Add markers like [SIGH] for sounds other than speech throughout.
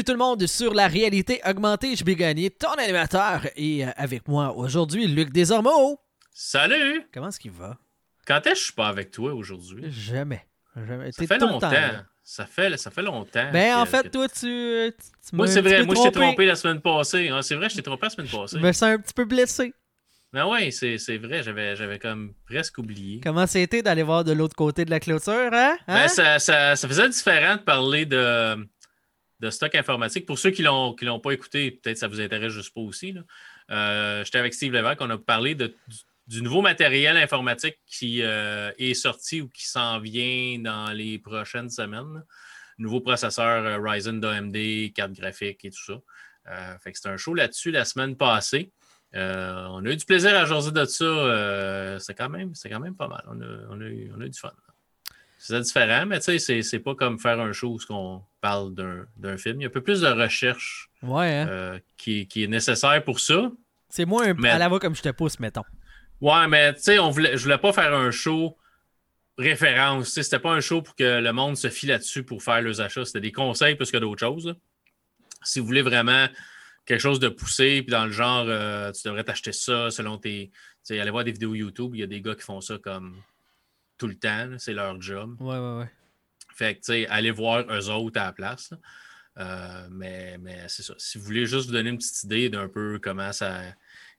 Bienvenue tout le monde sur la réalité augmentée. Je vais gagner ton animateur et euh, avec moi aujourd'hui Luc Desormeaux. Salut! Comment est-ce qu'il va? Quand est-ce que je suis pas avec toi aujourd'hui? Jamais. Jamais. Ça fait tout longtemps. temps, ça, fait, ça fait longtemps. Ben, en fait, que- toi, tu. Moi, c'est vrai. Moi, je t'ai trompé la semaine passée. hein. c'est vrai, je t'ai trompé la semaine passée. Je me sens un petit peu blessé. Ben c'est c'est vrai. J'avais j'avais comme presque oublié. Comment c'était d'aller voir de l'autre côté de la clôture, hein? Hein? Ben, ça, ça, ça faisait différent de parler de, de stock informatique. Pour ceux qui qui l'ont pas écouté, peut-être ça vous intéresse juste pas aussi. Euh, J'étais avec Steve Lévesque, on a parlé de, du, nouveau matériel informatique qui euh, est sorti ou qui s'en vient dans les prochaines semaines. Nouveau processeur euh, Ryzen d'AMD, carte graphique et tout ça. C'était un show là-dessus la semaine passée. On a eu du plaisir à jaser de ça. c'est quand, même- quand même pas mal. On a, on a eu, on a eu du fun. C'est différent, mais tu sais, c'est- c'est pas comme faire un show où on parle d'un d'un film. Il y a un peu plus de recherche Ouais, hein? euh, qui, qui est nécessaire pour ça. C'est moins un... mais- à la voix comme je te pousse, mettons. Ouais, mais tu sais, on voulait, je voulais pas faire un show référence. C'était pas un show pour que le monde se fie là-dessus pour faire leurs achats. C'était des conseils plus que d'autres choses. là. Si vous voulez vraiment quelque chose de poussé, puis dans le genre, euh, tu devrais t'acheter ça selon tes. Tu sais, allez voir des vidéos YouTube, il y a des gars qui font ça comme tout le temps. C'est leur job. Ouais, ouais, ouais. Fait que, tu sais, allez voir eux autres à la place. Euh, mais mais c'est ça. Si vous voulez juste vous donner une petite idée d'un peu comment ça.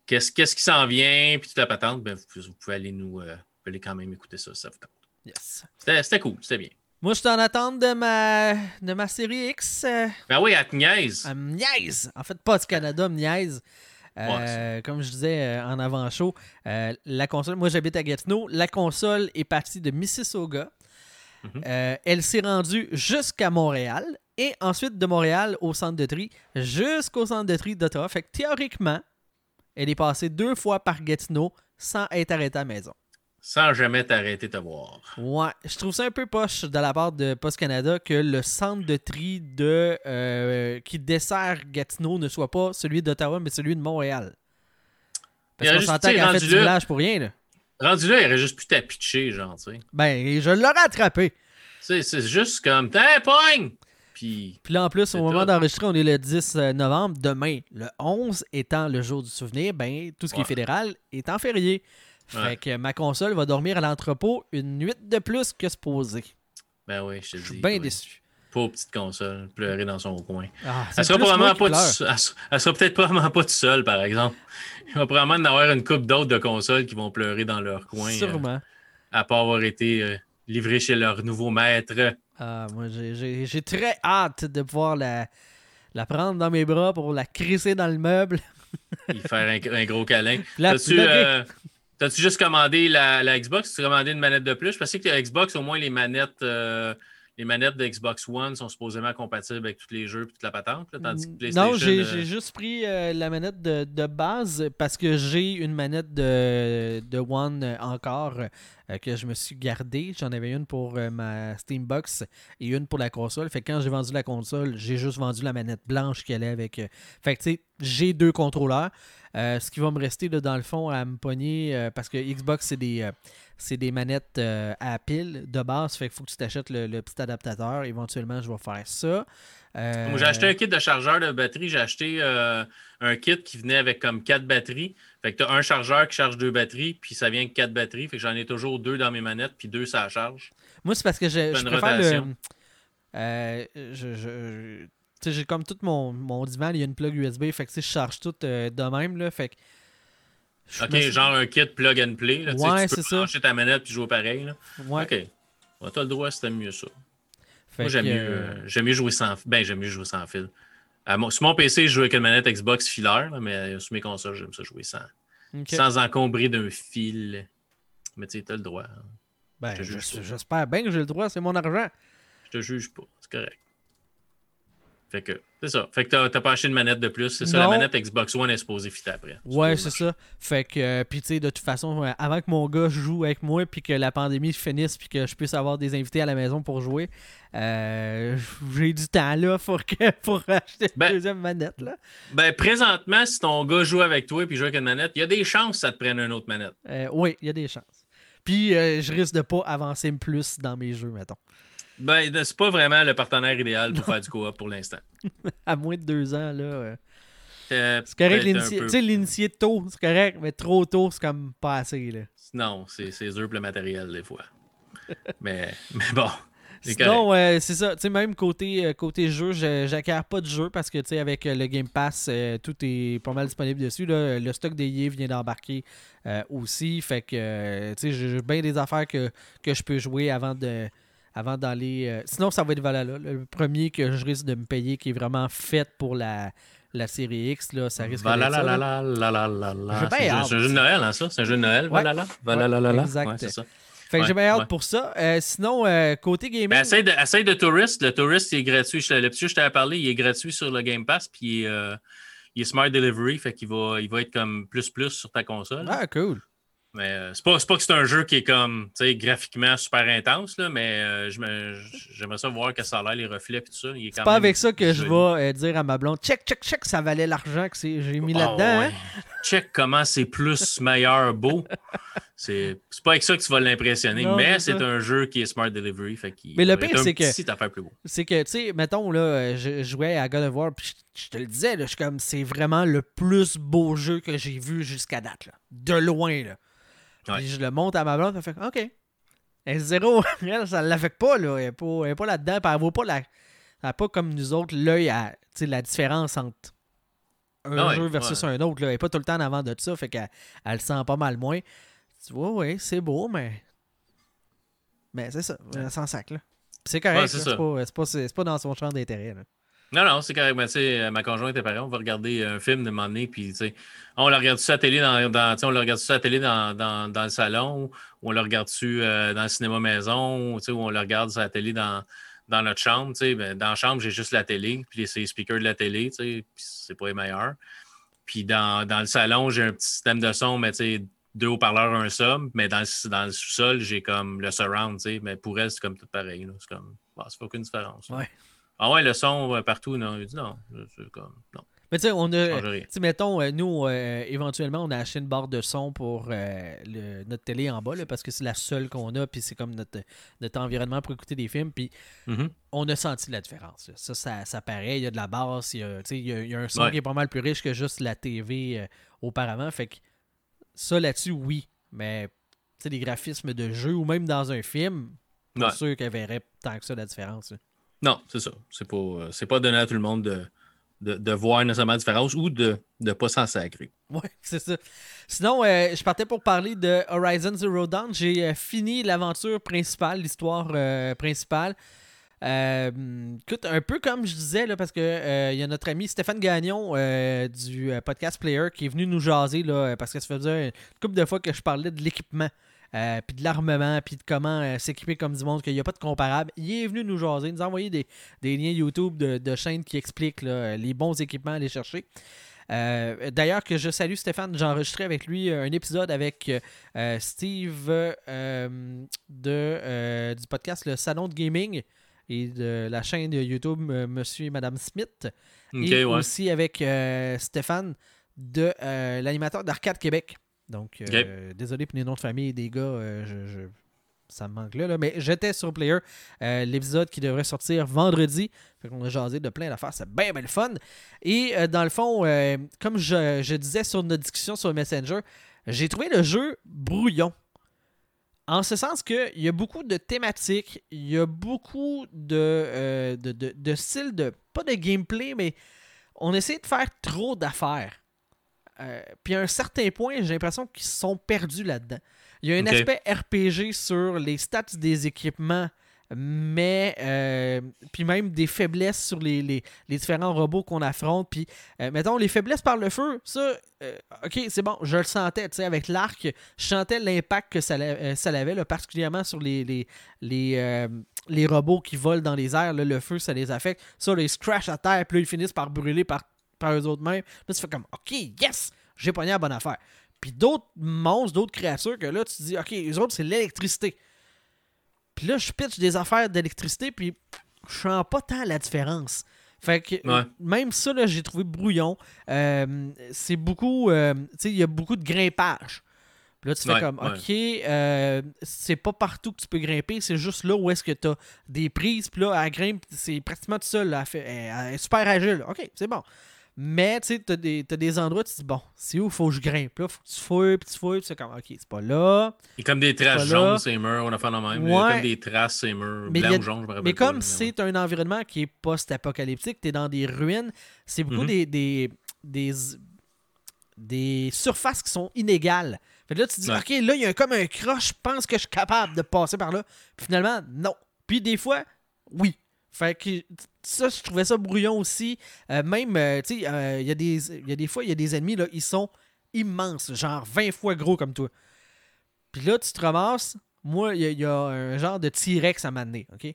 Qu'est-ce qu'est-ce qui s'en vient, puis toute la patente, ben, vous, vous pouvez aller nous. euh, vous pouvez aller quand même écouter ça, ça vous tente. Yes. C'était c'était cool, c'était bien. Moi, je suis en attente de ma, de ma série X. euh, Ben oui, à te niaise. Elle me niaise. En fait, pas du Canada, me niaise. Euh, comme je disais euh, en avant-show, euh, la console, moi j'habite à Gatineau, la console est partie de Mississauga. Mhm. Elle s'est rendue jusqu'à Montréal et ensuite de Montréal au centre de tri jusqu'au centre de tri d'Ottawa. Fait que théoriquement, elle est passée deux fois par Gatineau sans être arrêtée à la maison. Sans jamais t'arrêter de te voir. Ouais, je trouve ça un peu poche de la part de Post Canada que le centre de tri de euh, qui dessert Gatineau ne soit pas celui d'Ottawa, mais celui de Montréal. Parce qu'on s'entend qu'elle a fait du village pour rien. Là. Rendu là, il aurait juste pu t'apitcher, genre, tu sais. Ben, je l'aurais attrapé. C'est juste comme, t'es pogne! Puis, Puis là, en plus, au moment d'enregistrer, on est le 10 novembre. Demain, le 11 étant le jour du souvenir, ben, tout ce qui est fédéral est en férié. Fait que ma console va dormir à l'entrepôt une nuit de plus que supposé. ben oui, je te Je suis dis. bien oui. déçu. Pauvre petite console, pleurer dans son coin. Ah, Elle sera probablement pas tout- elle sera- elle sera peut-être probablement pas tout seul, par exemple. Il va probablement en avoir une couple d'autres de consoles qui vont pleurer dans leur coin. euh, Sûrement. à pas avoir été euh, livrés chez leur nouveau maître. Ah, moi, j'ai- très hâte de pouvoir la, la prendre dans mes bras pour la crisser dans le meuble. Il faire un, un gros câlin. T'as-tu euh, t'as-tu juste commandé la, la Xbox? Tu as commandé une manette de plus? Je pensais que la Xbox, au moins, les manettes, euh, les manettes de Xbox One sont supposément compatibles avec tous les jeux et toute la patente. là, tandis que PlayStation. non, j'ai euh, j'ai juste pris euh, la manette de, de base parce que j'ai une manette de, de One encore euh, que je me suis gardée. J'en avais une pour ma Steambox et une pour la console. Fait que quand j'ai vendu la console, j'ai juste vendu la manette blanche qui allait avec. Fait que tu sais, j'ai deux contrôleurs. Euh, ce qui va me rester là, dans le fond à me pogner euh, parce que Xbox c'est des euh, des manettes à pile de base fait qu'il faut que tu t'achètes le, le petit adaptateur éventuellement je vais faire ça Moi, j'ai acheté un kit de chargeur de batterie. J'ai acheté un kit qui venait avec comme quatre batteries. Fait que tu as un chargeur qui charge deux batteries, puis ça vient avec quatre batteries. Fait que j'en ai toujours deux dans mes manettes, puis deux ça charge. Moi, c'est parce que je, je préfère le. euh, je, je- j'ai comme tout mon, mon divan, il y a une plug USB, fait que je charge tout euh, de même, là, fait que. OK, me genre un kit plug and play. Là, Ouais, tu peux brancher ta manette puis jouer pareil. Là. Ouais, OK. Ouais, t'as le droit, c'était mieux ça. fait Moi, j'aime mieux, euh, euh, mieux jouer sans Ben, j'aime mieux jouer sans fil. Mon- sur mon PC, je joue avec une manette Xbox filaire, mais sur mes consoles, j'aime ça jouer sans, sans encombrer d'un fil. Mais tu sais, t'as le droit. hein. Ben, je- j'espère bien que j'ai le droit, c'est mon argent. Je te juge pas. C'est correct. Fait que, c'est ça. Fait que t'as, pas acheté une manette de plus. C'est ça, la manette Xbox One est supposée fitter après. Ouais, c'est ça. Fait que, euh, puis tu sais, de toute façon, euh, avant que mon gars joue avec moi, puis que la pandémie finisse, puis que je puisse avoir des invités à la maison pour jouer, euh, j'ai du temps là pour, que, [LAUGHS] pour acheter Ben- une deuxième manette, là. Ben, présentement, si ton gars joue avec toi et joue avec une manette, il y a des chances que ça te prenne une autre manette. Euh, oui, il y a des chances. Puis, je risque de pas avancer plus dans mes jeux, mettons. Ben, c'est pas vraiment le partenaire idéal pour faire du co-op pour l'instant. [LAUGHS] à moins de deux ans, là. euh, Euh, C'est correct, un peu- tu sais, l'initier tôt, c'est correct, mais trop tôt, c'est comme pas assez, là. Non, c'est dur pour le matériel, des fois. [LAUGHS] mais, mais bon. c'est Sinon, euh, c'est ça. Tu sais, même côté, euh, côté jeu, je- j'acquiers pas de jeu parce que, tu sais, avec euh, le Game Pass, tout est pas mal disponible dessus. Là. Le stock des EA vient d'embarquer aussi. Fait que, tu sais, j'ai j'ai bien des affaires que, que je peux jouer avant de avant d'aller... euh, Sinon, ça va être Valhalla. Le premier que je risque de me payer qui est vraiment fait pour la, la série X, là, ça risque d'être ça, là. Valalalala. J'ai bien C'est un jeu- c'est un jeu de Noël, hein, ça? C'est un jeu de Noël. Valhalla? Exact. Ouais, c'est ça. Fait que j'ai Ouais, bien hâte pour ça. Euh, sinon, euh, côté gaming... Ben, essaye, de, essaye de Tourist. Le Tourist, il est gratuit. Je- Le petit jeu je t'avais parlé, il est gratuit sur le Game Pass, puis il est, il est Smart Delivery, fait qu'il va, il va être comme plus-plus sur ta console. Ah, cool. Mais euh, c'est pas, c'est pas que c'est un jeu qui est comme, tu sais, graphiquement super intense, là, mais euh, j'aimerais ça voir que ça a l'air, les reflets et tout ça. C'est pas même avec ça que je vais euh, dire à ma blonde check, check, check, ça valait l'argent que j'ai mis Ah là-dedans. ouais. hein. Check comment c'est plus, meilleur, beau. C'est c'est pas avec ça que tu vas l'impressionner, mais c'est un jeu qui est Smart Delivery. Fait qu'il Mais le pire, c'est que- affaire plus beau. C'est que, tu sais, mettons, là, euh, je jouais à God of War, puis je, je te le disais, là, je suis comme, c'est vraiment le plus beau jeu que j'ai vu jusqu'à date, là. De loin, là. Ouais. Puis je le monte à ma blonde, elle fait, OK. Elle zéro, [LAUGHS] elle, ça l'affecte pas, là. Elle est pas, là-dedans, elle voit pas la. Elle a pas comme nous autres l'œil à, la différence entre un Ah ouais, jeu versus ouais. un autre, là. Elle est pas tout le temps en avant de ça, fait qu'elle elle le sent pas mal moins. Tu vois, oui, c'est beau, mais. Mais c'est ça, elle s'en sac, là. C'est correct, c'est pas, pas, pas dans son champ d'intérêt. Non, non, c'est correct. Sais, euh, ma conjointe est pareil. On va regarder un film de moment donné, puis on le regarde sur la télé dans, on le regarde sur la télé dans, dans, dans le salon, ou on le regarde dessus euh, dans le cinéma maison, ou, on le regarde sur la télé dans, dans notre chambre. Ben, dans la chambre, j'ai juste la télé, puis c'est les speakers de la télé, puis c'est pas les meilleurs. Puis dans, le salon, j'ai un petit système de son, mais deux haut-parleurs, un sub, mais dans le, dans le sous-sol, j'ai comme le surround, mais pour elle, c'est comme tout pareil. C'est comme, bah, ça fait aucune différence. Ouais. Ah ouais, le son euh, partout, non. Il dit non. C'est comme, non, Mais tu sais, on a. Tu mettons, euh, nous, euh, éventuellement, on a acheté une barre de son pour euh, le- notre télé en bas, là, parce que c'est la seule qu'on a, puis c'est comme notre, notre environnement pour écouter des films, puis Mhm. on a senti la différence. là. Ça, ça, ça paraît, il y a de la basse, il y a, tu sais, il y a- il y a un son Ouais. qui est pas mal plus riche que juste la TV auparavant, fait que ça, là-dessus, oui, mais tu sais, les graphismes de jeu, ou même dans un film, pas Ouais. sûr qu'elle verrait tant que ça la différence. là. Non, c'est ça. C'est pas, euh, pas donné à tout le monde de, de, voir nécessairement la différence ou de ne pas s'en sacrer. Ouais, [LAUGHS] c'est ça. Sinon, euh, je partais pour parler de Horizon Zero Dawn. J'ai euh, fini l'aventure principale, l'histoire principale. Écoute, un peu comme je disais, là, parce que il y a notre ami Stéphane Gagnon du podcast Player qui est venu nous jaser, là, parce que ça faisait une couple de fois que je parlais de l'équipement, euh, puis de l'armement, puis de comment euh, s'équiper comme du monde, qu'il n'y a pas de comparable. Il est venu nous jaser, nous envoyer des, des liens YouTube de, de chaînes qui expliquent là, les bons équipements à aller chercher. Euh, D'ailleurs, que je salue Stéphane, j'ai enregistré avec lui un épisode avec Steve de, du podcast Le Salon de Gaming et de la chaîne de YouTube Monsieur et Madame Smith. Et ouais. aussi avec Stéphane de l'animateur d'Arcade Québec. Donc, euh, désolé pour les noms de famille des gars, euh, je, je- ça me manque là, là. mais j'étais sur Player, euh, l'épisode qui devrait sortir vendredi. Fait qu'on a jasé de plein d'affaires, c'est bien, bien le fun. Et dans le fond, comme je, je disais sur notre discussion sur Messenger, j'ai trouvé le jeu brouillon. En ce sens qu'il y a beaucoup de thématiques, il y a beaucoup de, de, de, de styles de. pas de gameplay, mais on essaie de faire trop d'affaires. Euh, puis à un certain point, j'ai l'impression qu'ils se sont perdus là-dedans. Il y a un aspect RPG sur les stats des équipements, mais euh, puis même des faiblesses sur les, les- les différents robots qu'on affronte. Puis, euh, mettons, les faiblesses par le feu, ça, ok, c'est bon, je le sentais, tu sais, avec l'arc, je sentais l'impact que ça, avait, là, particulièrement sur les, les, les, les robots qui volent dans les airs, là, le feu, ça les affecte. Ça, là, ils se crashent à terre, puis là, ils finissent par brûler par, par eux autres mêmes. Là, tu fais comme, ok, yes, j'ai pogné la bonne affaire. Puis d'autres monstres, d'autres créatures que là, tu te dis, ok, les autres, c'est l'électricité. Puis là, je pitch des affaires d'électricité, puis je sens pas tant la différence. Fait que Ouais. même ça, là, j'ai trouvé brouillon. Euh, c'est beaucoup. euh, tu sais, il y a beaucoup de grimpage. Puis là, tu fais Ouais, comme, ouais. OK, euh, c'est pas partout que tu peux grimper, c'est juste là où est-ce que tu as des prises. Puis là, elle grimpe, c'est pratiquement tout seul. là. Elle, fait, elle- elle est super agile. OK, c'est bon. Mais tu sais, tu as des, t'as des endroits où tu te dis, bon, c'est où il faut que je grimpe? Là, faut que tu fouilles, puis tu fouilles, puis c'est comme, OK, c'est pas là. Il y a comme des traces là. jaunes, ces murs, on a fait la même. Il y a Ouais. comme des traces, ces murs, a- ou jaunes, je me rappelle Mais pas, comme là, c'est un environnement qui est post-apocalyptique, tu es dans des ruines, c'est beaucoup Mhm. des, des, des, des surfaces qui sont inégales. Fait que là, tu te dis, Ouais. OK, là, il y a comme un croche, je pense que je suis capable de passer par là. Puis finalement, non. Puis des fois, oui. Fait que ça, je trouvais ça brouillon aussi. Euh, même, euh, tu sais, euh, il y, a des- fois, il y a des ennemis, là, ils sont immenses, genre 20 fois gros comme toi. Puis là, tu te ramasses. Moi, il y, a- un genre de T-Rex à m'amener, OK?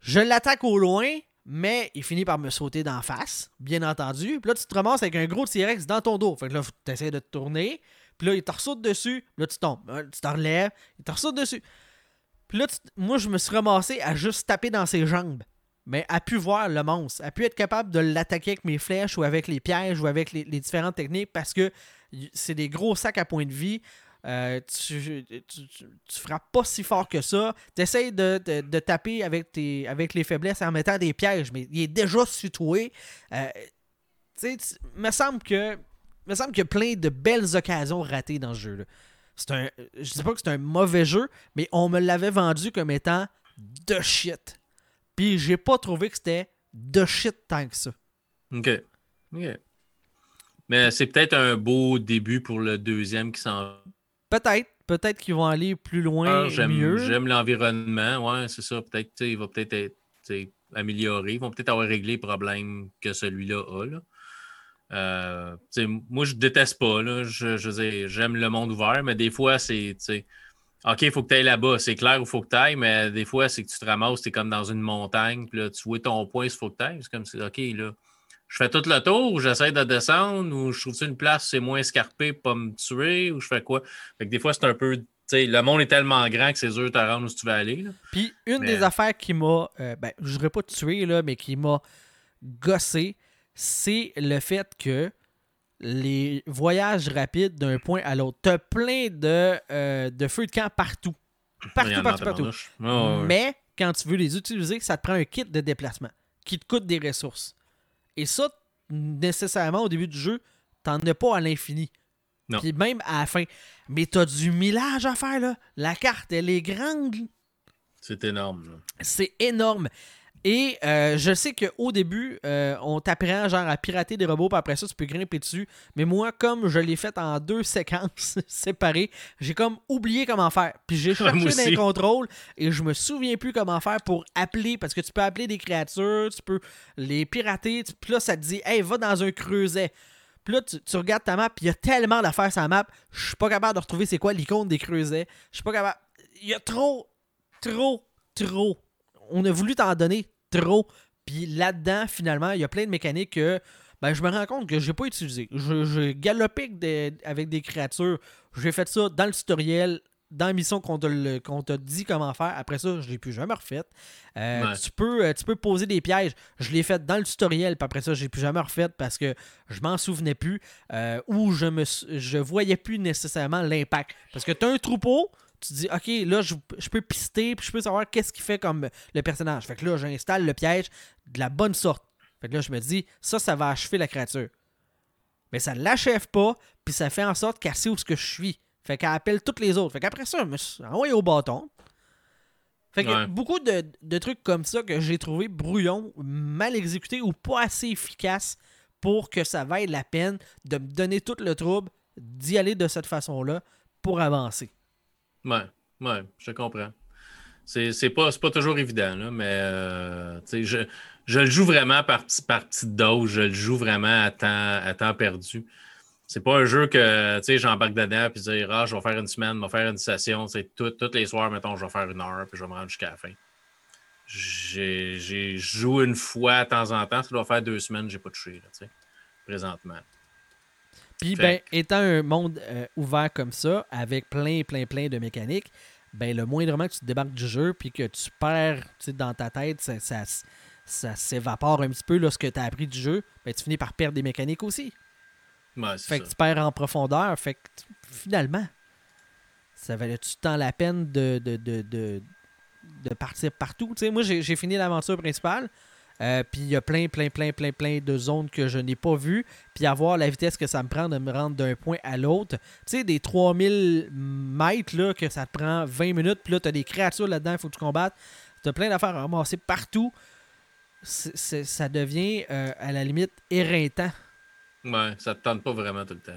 Je l'attaque au loin, mais il finit par me sauter d'en face, bien entendu. Puis là, tu te ramasses avec un gros T-Rex dans ton dos. Fait que là, tu essaies de te tourner. Puis là, il te ressaute dessus. Là, tu tombes. Tu te relèves. Il te ressaute dessus. Puis là, moi, je me suis ramassé à juste taper dans ses jambes. Mais à pu voir le monstre. À pu être capable de l'attaquer avec mes flèches ou avec les pièges ou avec les, différentes techniques parce que c'est des gros sacs à point de vie. Euh, tu, tu, frappes pas si fort que ça. Tu essaies de, de- taper avec, tes, avec les faiblesses en mettant des pièges, mais il est déjà situé. Euh, tu sais, me semble que me semble qu'il y a plein de belles occasions ratées dans ce jeu-là. C'est un, je dis pas que c'est un mauvais jeu, mais on me l'avait vendu comme étant de shit. Puis j'ai pas trouvé que c'était de shit tant que ça. OK. OK. Mais c'est peut-être un beau début pour le deuxième qui s'en Peut-être, peut-être qu'ils vont aller plus loin, Ah, J'aime mieux. j'aime l'environnement. Ouais, c'est ça. Peut-être, il va peut-être être sais, amélioré. Ils vont peut-être avoir réglé les problèmes que celui-là a. Là. Euh, moi, je déteste pas. Là. Je, je j'aime le monde ouvert, mais des fois, c'est. OK, il faut que tu ailles là-bas. C'est clair où il faut que tu ailles, mais des fois, c'est que tu te ramasses, tu es comme dans une montagne, puis là, tu vois ton point, il faut que tu ailles. C'est comme si, OK, là, je fais tout le tour, ou j'essaie de descendre, ou je trouve une place c'est moins escarpé pour pas me tuer, ou je fais quoi? Fait que des fois, c'est un peu. le monde est tellement grand que c'est dur de te rendre où tu veux aller. là. Puis une Mais- des affaires qui m'a, euh, ben, je dirais pas tué, là, mais qui m'a gossé, c'est le fait que les voyages rapides d'un point à l'autre, t'as plein de, euh, de feux de camp partout. Partout, partout, partout. Mais quand tu veux les utiliser, ça te prend un kit de déplacement qui te coûte des ressources. Et ça, nécessairement, au début du jeu, t'en as pas à l'infini. Puis même à la fin. Mais t'as du millage à faire, là. La carte, elle est grande. C'est énorme. C'est énorme. Et euh, je sais qu'au début, euh, on t'apprend genre à pirater des robots, puis après ça, tu peux grimper dessus. Mais moi, comme je l'ai fait en deux séquences [LAUGHS] séparées, j'ai comme oublié comment faire. Puis j'ai [LAUGHS] cherché aussi. contrôles et je me souviens plus comment faire pour appeler, parce que tu peux appeler des créatures, tu peux les pirater, tu- puis là, ça te dit, hey, va dans un creuset. Puis là, tu, tu regardes ta map, il y a tellement d'affaires sur la map, je suis pas capable de retrouver c'est quoi l'icône des creusets. Je suis pas capable. Il y a trop, trop, trop. On a voulu t'en donner trop. Puis là-dedans, finalement, il y a plein de mécaniques que ben, je me rends compte que j'ai pas utilisé. Je, je galopais avec des, avec des créatures. J'ai fait ça dans le tutoriel, dans la mission qu'on te, dit comment faire. Après ça, je l'ai plus jamais refait. Euh, Ouais. tu, peux, euh, tu peux poser des pièges. Je l'ai fait dans le tutoriel, puis après ça, je l'ai plus jamais refait parce que je m'en souvenais plus euh, ou je me je voyais plus nécessairement l'impact. Parce que tu as un troupeau, tu dis, OK, là, je, je peux pister, puis je peux savoir qu'est-ce qu'il fait comme le personnage. Fait que là, j'installe le piège de la bonne sorte. Fait que là, je me dis, ça, ça va achever la créature. Mais ça ne l'achève pas, puis ça fait en sorte qu'elle sait où ce que je suis. Fait qu'elle appelle toutes les autres. Fait qu'après ça, je envoyé au bâton. Fait que Ouais. beaucoup de, de trucs comme ça que j'ai trouvé brouillons, mal exécutés ou pas assez efficaces pour que ça vaille la peine de me donner tout le trouble d'y aller de cette façon-là pour avancer. Ouais, ouais, je comprends. C'est c'est pas, pas toujours évident, là, mais euh, je, je le joue vraiment par, par petite dose, je le joue vraiment à temps, à temps perdu. C'est pas un jeu que j'embarque dedans puis dire Ah, je vais faire une semaine, je vais faire une session. C'est tous les soirs, mettons, je vais faire une heure puis je vais me rendre jusqu'à la fin. J'ai j'ai joué une fois de temps en temps, ça doit faire deux semaines, j'ai pas touché, là, présentement. Puis, ben, étant un monde euh, ouvert comme ça, avec plein, plein, plein de mécaniques, ben, le moindrement que tu te débarques du jeu puis que tu perds dans ta tête, ça, ça, ça s'évapore un petit peu là, ce que tu as appris du jeu, ben, tu finis par perdre des mécaniques aussi. Ouais, Fait ça. que tu perds en profondeur. Fait que finalement, ça valait-tu tant la peine de, de, de, de, de partir partout? Moi, j'ai fini l'aventure principale. Euh, puis il y a plein, plein, plein, plein, plein de zones que je n'ai pas vues. Puis avoir la vitesse que ça me prend de me rendre d'un point à l'autre. Tu sais, des 3000 mètres, là, que ça te prend 20 minutes. Puis là, tu as des créatures là-dedans, il faut que tu combattes. Tu as plein d'affaires à ramasser partout. Ça devient, euh, à la limite, éreintant. Ouais, ça te tente pas vraiment tout le temps.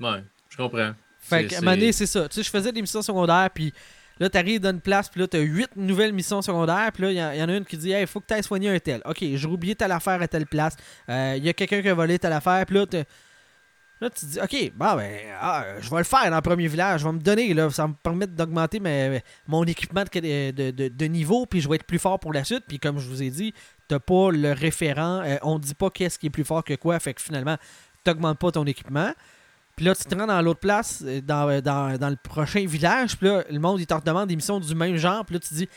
Ouais, je comprends. Fait qu'à un moment donné, c'est ça. Tu sais, je faisais des missions secondaires, puis là, t'arrives dans une place, puis là, t'as huit nouvelles missions secondaires, puis là, il y, en- a une qui dit Hey, il faut que t'ailles soigner un tel. Ok, j'ai oublié telle affaire à telle place. Euh, Il y a quelqu'un qui a volé telle affaire, puis là, Là, tu te dis, OK, bon, ben, ah, je vais le faire dans le premier village. Je vais me donner, là, ça va me permettre d'augmenter mon équipement de niveau, puis je vais être plus fort pour la suite. Puis comme je vous ai dit, t'as pas le référent. euh, on dit pas qu'est-ce qui est plus fort que quoi. Fait que finalement, t'augmentes pas ton équipement. Puis là, tu te rends dans l'autre place, euh, dans, euh, dans, dans le prochain village. Puis là, le monde, il te demande des missions du même genre. Puis là, tu dis,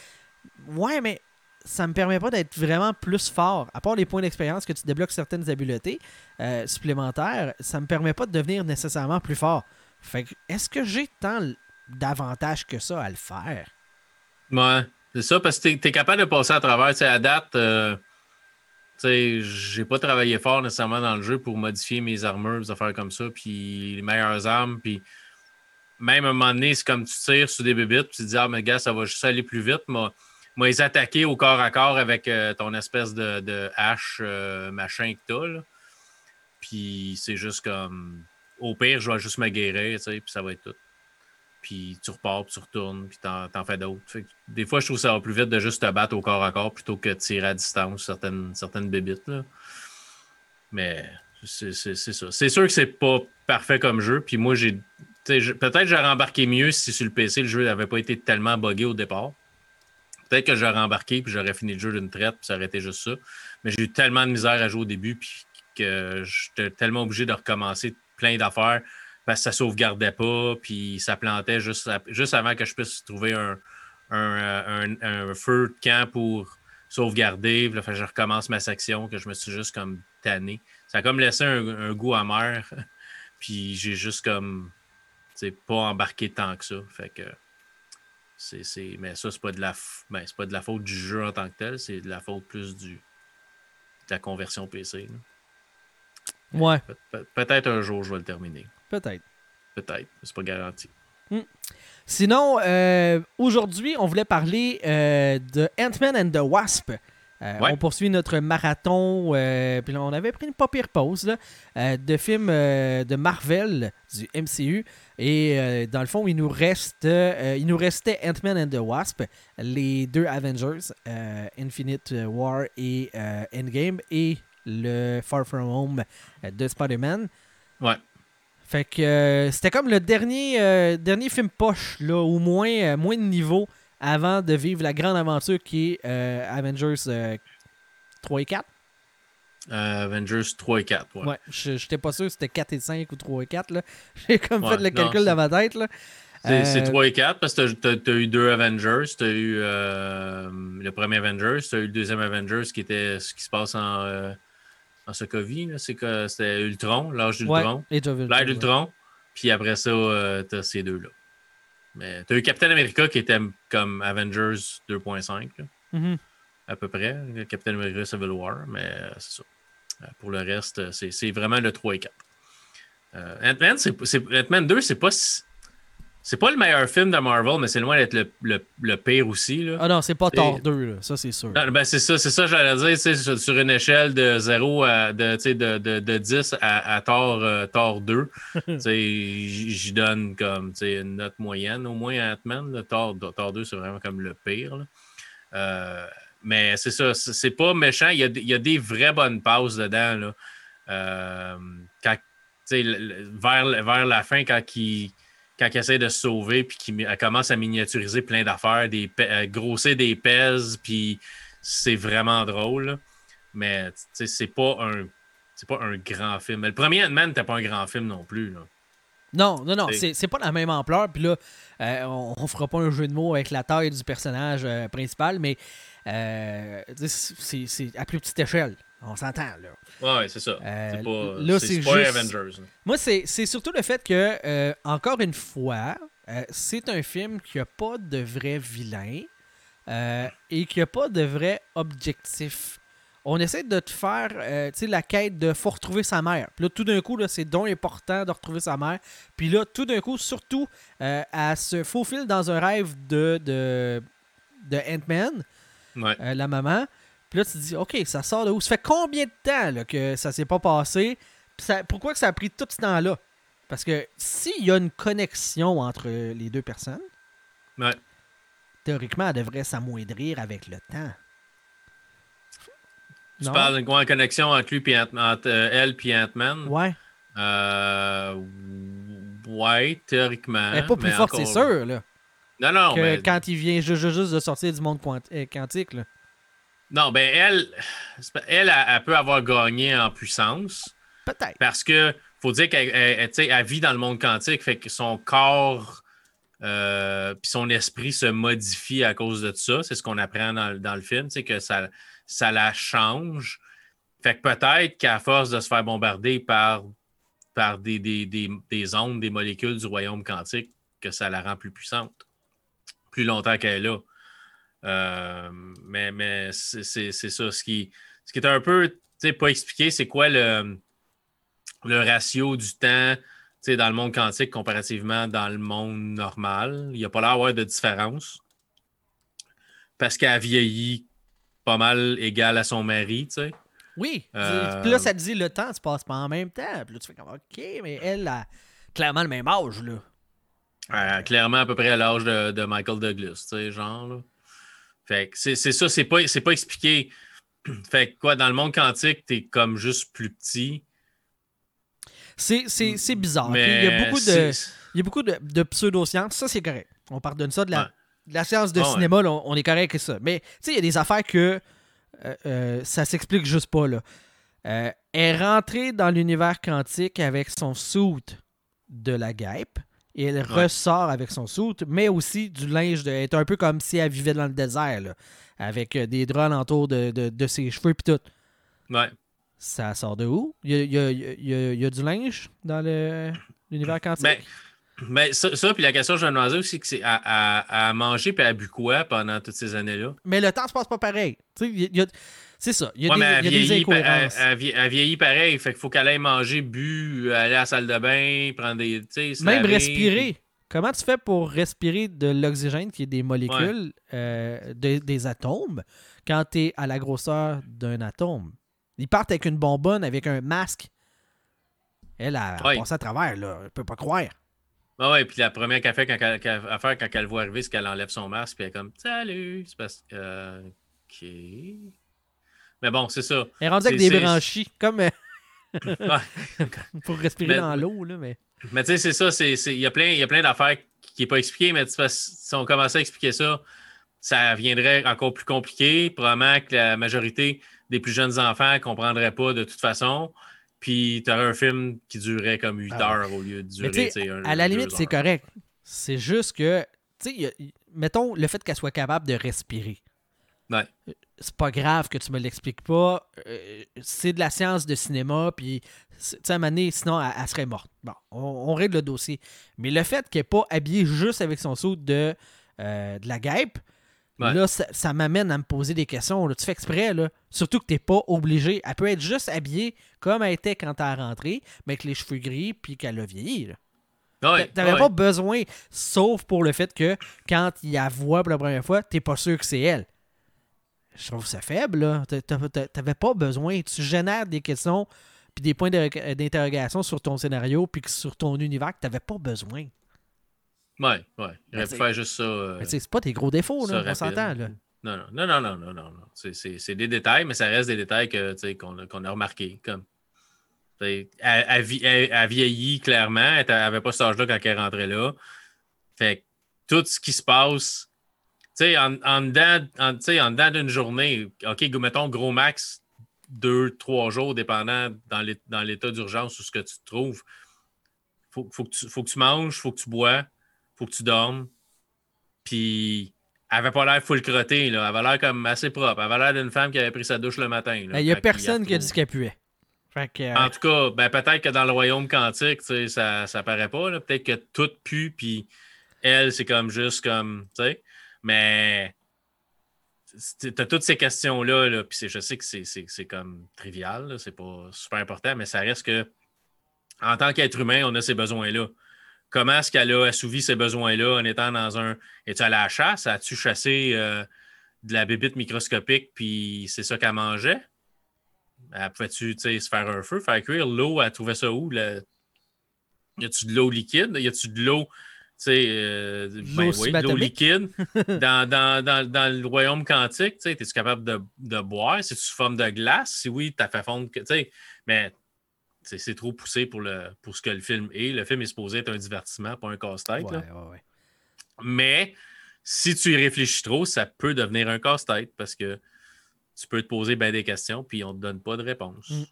ouais, mais ça me permet pas d'être vraiment plus fort. À part les points d'expérience que tu débloques certaines habiletés euh, supplémentaires, ça me permet pas de devenir nécessairement plus fort. Fait que, est-ce que j'ai tant d'avantages que ça à le faire? Ouais, c'est ça, parce que t'es es capable de passer à travers. Tu sais, à date, tu j'ai pas travaillé fort nécessairement dans le jeu pour modifier mes armures, des affaires comme ça, puis les meilleures armes, puis même à un moment donné, c'est comme tu tires sur des bébites, puis tu te dis, ah, mais gars, ça va juste aller plus vite. Moi, moi les attaquer au corps à corps avec euh, ton espèce de, hache euh, machin que t'as. Puis c'est juste comme, au pire, je vais juste me guérir, puis ça va être tout puis tu repars, puis tu retournes, puis t'en, t'en fais d'autres. Des fois, je trouve que ça va plus vite de juste te battre au corps à corps plutôt que de tirer à distance certaines, certaines bébites. Là. Mais c'est, ça. C'est sûr que c'est pas parfait comme jeu. Puis moi, j'ai. Peut-être j'aurais embarqué mieux si sur le PC, le jeu n'avait pas été tellement buggé au départ. Peut-être que j'aurais embarqué puis j'aurais fini le jeu d'une traite, puis ça aurait été juste ça. Mais j'ai eu tellement de misère à jouer au début, puis que j'étais tellement obligé de recommencer plein d'affaires parce que ça sauvegardait pas, puis ça plantait juste, à- juste avant que je puisse trouver un, un, euh, un- un feu de camp pour sauvegarder. Là, fait je recommence ma section, que je me suis juste comme tanné. Ça a comme laissé un, goût amer, [LAUGHS] puis j'ai juste comme, pas embarqué tant que ça. Fait que c'est, c'est- mais ça, c'est pas de la f- ben, c'est pas de la faute du jeu en tant que tel, c'est de la faute plus du de la conversion PC. là. Ouais, Pe- pe- peut-être un jour, je vais le terminer. Peut-être. Peut-être, mais c'est pas garanti. Sinon, euh, aujourd'hui, on voulait parler euh, de Ant-Man and the Wasp. Euh, Ouais. On poursuit notre marathon. puis là, on avait pris une pas pire pause là, de films de Marvel du MCU. Et dans le fond, il nous reste, il nous restait Ant-Man and the Wasp, les deux Avengers, Infinite War et Endgame, et le Far From Home de Spider-Man. Ouais. Fait que euh, c'était comme le dernier, euh, dernier film poche, là, au moins, euh, moins de niveau avant de vivre la grande aventure qui est Avengers euh, 3 et 4. Euh, Avengers 3 et 4. Ouais. Ouais, je j'étais pas sûr si c'était 4 et 5 ou 3 et 4. là. [LAUGHS] J'ai comme Ouais, fait le non, calcul dans ma tête. Là. C'est c'est Euh, 3 et 4 parce que tu as, eu deux Avengers. Tu as eu le premier Avengers, tu as eu le deuxième Avengers qui était ce qui se passe en, en Sokovie. là. C'est que c'était Ultron, l'âge d'Ultron. Ouais. d'Ultron. Puis après ça, tu as ces deux-là. Mais tu as eu Captain America qui était comme Avengers 2.5 là, Mhm. à peu près. Captain America Civil War. Mais euh, c'est ça. Euh, Pour le reste, euh, c'est vraiment le 3 et 4. Euh, Ant-Man, Ant-Man 2, c'est pas si- c'est pas le meilleur film de Marvel, mais c'est loin d'être le, le- le pire aussi. Là. Ah non, c'est pas Thor 2, là. ça c'est sûr. Non, ben c'est ça, c'est ça, j'allais dire, sur, sur une échelle de 0 à de, de, de, de 10 à, à Thor, euh, Thor 2. [LAUGHS] tu sais, j- J'y donne comme une note moyenne au moins à Ant-Man. Thor, Thor 2, c'est vraiment comme le pire. là. Euh, mais c'est ça, c'est pas méchant. Il y, a, des- il y a des vraies bonnes passes dedans. Là. Euh, quand, vers, vers la fin, quand il, quand il essaie de se sauver, puis qu'il mi- elle commence à miniaturiser plein d'affaires, des euh, grossir des pèses, puis c'est vraiment drôle. Mais c'est pas un c'est pas un grand film. Mais le premier Ant-Man n'était pas un grand film non plus. Là. Non, non, non, C'est- pas la même ampleur. Puis là, euh, on, on fera pas un jeu de mots avec la taille du personnage euh, principal, mais euh, c'est à plus petite échelle. On s'entend, là. Ouais, c'est ça. Euh, c'est pas, là, c'est- pas juste- Avengers. Moi, c'est c'est surtout le fait que, euh, encore une fois, euh, c'est un film qui a pas de vrai vilain et qui a pas de vrai objectif. On essaie de te faire tu sais, la quête de faut retrouver sa mère. Puis là, tout d'un coup, là, c'est donc important de retrouver sa mère. Puis là, tout d'un coup, surtout, elle se faufile dans un rêve de, de, de Ant-Man, Ouais. la maman. Puis là, tu te dis, OK, ça sort de où? Ça fait combien de temps là, que ça s'est pas passé? Ça- pourquoi que ça a pris tout ce temps-là? Parce que s'il y a une connexion entre les deux personnes, Ouais. théoriquement, elle devrait s'amoindrir avec le temps. Tu Non? parles d'une grande connexion entre, lui puis entre euh, elle et Ant-Man? Ouais. Euh, ouais, théoriquement. Elle est pas plus forte, encore- c'est sûr, là. Non, non, que mais- quand il vient ju- ju- juste de sortir du monde euh, quantique, là. Non, ben elle, elle, elle, elle peut avoir gagné en puissance Peut-être. parce que faut dire qu'elle elle- vit dans le monde quantique, fait que son corps euh, puis son esprit se modifie à cause de ça. C'est ce qu'on apprend dans, le- dans le film, c'est que ça, ça la change. Fait que peut-être qu'à force de se faire bombarder par, par des, des, des, des ondes, des molécules du royaume quantique, que ça la rend plus puissante. Plus longtemps qu'elle est là. Euh, mais mais c'est ça. Ce qui, ce qui est un peu tu sais, pas expliqué, c'est quoi le, le ratio du temps tu sais, dans le monde quantique comparativement dans le monde normal? Il n'y a pas l'air d'avoir de différence. Parce qu'elle vieillit pas mal égal à son mari, tu sais. Oui. Euh, Puis là, ça te dit le temps se passe pas en même temps. Puis là, tu fais comme OK, mais elle a clairement le même âge, là. Euh, clairement à peu près à l'âge de, de Michael Douglas, tu sais, genre. là. Fait que c'est ça, c'est pas, pas expliqué. [CLEARS THROAT] Fait que quoi, dans le monde quantique, t'es comme juste plus petit. C'est- bizarre. Il y a beaucoup de, il y a beaucoup de, de pseudo-sciences. Ça, c'est correct. On pardonne ça de la, Ouais. de la science de ouais. cinéma. on, on est correct avec ça. Mais tu sais, il y a des affaires que euh, euh, ça s'explique juste pas. Là. Euh, elle est rentrée dans l'univers quantique avec son suit de la guêpe. Elle ressort avec son suit, mais aussi du linge. De, elle est un peu comme si elle vivait dans le désert, là, avec euh, des draps autour de, de, de ses cheveux et tout. Ouais. Ça sort de où? Il y a, il y a- il y a- il y a du linge dans l'univers quantique? Ben, ben, ça, ça, puis la question que je me aussi, que c'est à, à, à manger puis à bu quoi pendant toutes ces années-là? Mais le temps se passe pas pareil. Tu sais, il il C'est ça. Il y a Ouais, des, elle y a vieillit, elle, incohérences. elle vie- elle vieillit pareil. Fait qu'il faut qu'elle aille manger, bu, aller à la salle de bain, prendre des. Même laver, respirer. Comment tu fais pour respirer de l'oxygène, qui est des molécules, euh, de- des atomes, quand tu es à la grosseur d'un atome? Ils partent avec une bonbonne, avec un masque. Elle a Ouais. passé à travers, là. Elle peut pas croire. Ah ouais, puis la première qu'elle fait quand elle, qu'elle- à faire quand elle voit arriver, c'est qu'elle enlève son masque, puis elle est comme Salut! C'est parce que. euh, ok. Mais bon, c'est ça. Elle est rendue avec des branchies, comme euh, [LAUGHS] pour respirer Mais- dans l'eau, là, mais... Mais tu sais, c'est ça, il y a plein, plein d'affaires qui n'est pas expliqué, mais si on commençait à expliquer ça, ça viendrait encore plus compliqué. Probablement que la majorité des plus jeunes enfants ne comprendraient pas de toute façon. Puis tu aurais un film qui durerait comme 8 Ah heures au lieu de durer. Un- à la limite, c'est correct. C'est juste que, tu sais, mettons le fait qu'elle soit capable de respirer. Ouais. C'est pas grave que tu me l'expliques pas. Euh, c'est de la science de cinéma, puis, tu sais, à un moment donné, sinon, elle, elle serait morte. Bon, on, on règle le dossier. Mais le fait qu'elle n'est pas habillée juste avec son saut de, euh, de la guêpe, Ouais. là, ça, ça m'amène à me poser des questions. là. Tu fais exprès, là. Surtout que t'es pas obligé. Elle peut être juste habillée comme elle était quand elle est rentrée, mais avec les cheveux gris, puis qu'elle a vieilli, là. Ouais, T'avais ouais. pas besoin, sauf pour le fait que quand il la voit pour la première fois, t'es pas sûr que c'est elle. Je trouve ça faible, là. T'a- t'a- t'a- T'avais pas besoin. Tu génères des questions puis des points de- d'interrogation sur ton scénario puis sur ton univers que t'avais pas besoin. Ouais, ouais. Il aurait Ben, c'est- pu faire juste ça. euh, c'est pas tes gros défauts, là. On s'entend, là. Non, non, non, non, non, non, non. C'est, des détails, mais ça reste des détails qu'on, a, remarqués. Comme, elle, elle elle- elle vieillit clairement. Elle n'avait pas cet âge-là quand elle est rentrée là. Fait que tout ce qui se passe, sais, en, en dedans, en, tu sais, en dedans d'une journée, OK, mettons gros max, deux, trois jours, dépendant dans, l'é- dans l'état d'urgence ou ce que tu te trouves. Faut, faut, que tu, faut que tu manges, faut que tu bois, faut que tu dormes. Puis elle avait pas l'air full crottée, là. Elle avait l'air comme assez propre. Elle avait l'air d'une femme qui avait pris sa douche le matin. Il n'y a personne qui a dit qu'elle puait. Euh, en tout cas, ben, peut-être que dans le royaume quantique, ça, ça paraît pas. Peut-être que tout pue, puis elle, c'est comme juste comme. sais. Mais tu as toutes ces questions-là, là, je sais que c'est comme trivial, c'est pas super important, mais ça reste que en tant qu'être humain, on a ces besoins-là. Comment est-ce qu'elle a assouvi ces besoins-là en étant dans un. Es-tu à la chasse? As-tu chassé euh, de la bébite microscopique, puis c'est ça qu'elle mangeait? Elle pouvait-tu se faire un feu, faire cuire? L'eau, elle trouvait ça où? Y a-tu de l'eau liquide? Y a-tu de l'eau euh, ben oui, l'eau liquide. [LAUGHS] dans, dans, dans, dans, le royaume quantique, es-tu capable de, de boire? C'est sous forme de glace? Si oui, tu as fait fondre. Mais c'est trop poussé pour, le, pour ce que le film est. Le film est supposé être un divertissement, pas un casse-tête. Mais si tu y réfléchis trop, ça peut devenir un casse-tête parce que tu peux te poser bien des questions puis on ne te donne pas de réponse. Mm.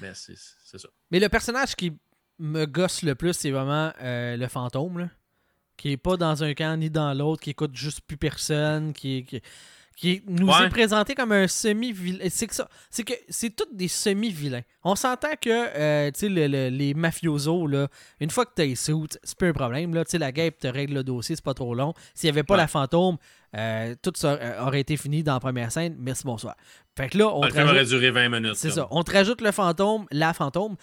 Mais c'est ça. Mais le personnage qui me gosse le plus, c'est vraiment euh, le fantôme. Là qui est pas dans un camp ni dans l'autre, qui écoute juste plus personne, qui, qui, nous est présenté comme un semi-vilain. C'est que ça, c'est que c'est tous des semi-vilains. On s'entend que euh, les mafiosos, là, une fois que tu es sous, c'est pas un problème. Là, la guêpe te règle le dossier, c'est pas trop long. S'il n'y avait pas la fantôme, euh, tout ça euh, aurait été fini dans la première scène. Merci, bonsoir. Fait que là, on le aurait duré 20 minutes. C'est ça. On te rajoute le fantôme, la fantôme,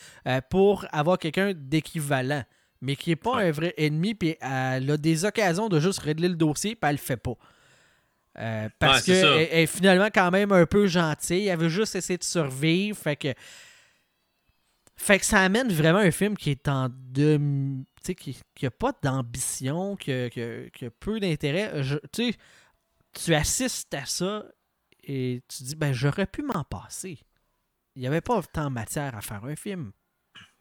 pour avoir quelqu'un d'équivalent mais qui n'est pas un vrai ennemi, puis elle a des occasions de juste régler le dossier, puis elle le fait pas. Euh, parce qu'elle est finalement quand même un peu gentille. Elle veut juste essayer de survivre. Fait que. Fait que ça amène vraiment un film qui est en de. Tu sais, qui n'a pas d'ambition, qui, a, peu d'intérêt. Tu tu assistes à ça et tu dis, ben, j'aurais pu m'en passer. Il n'y avait pas tant de matière à faire un film.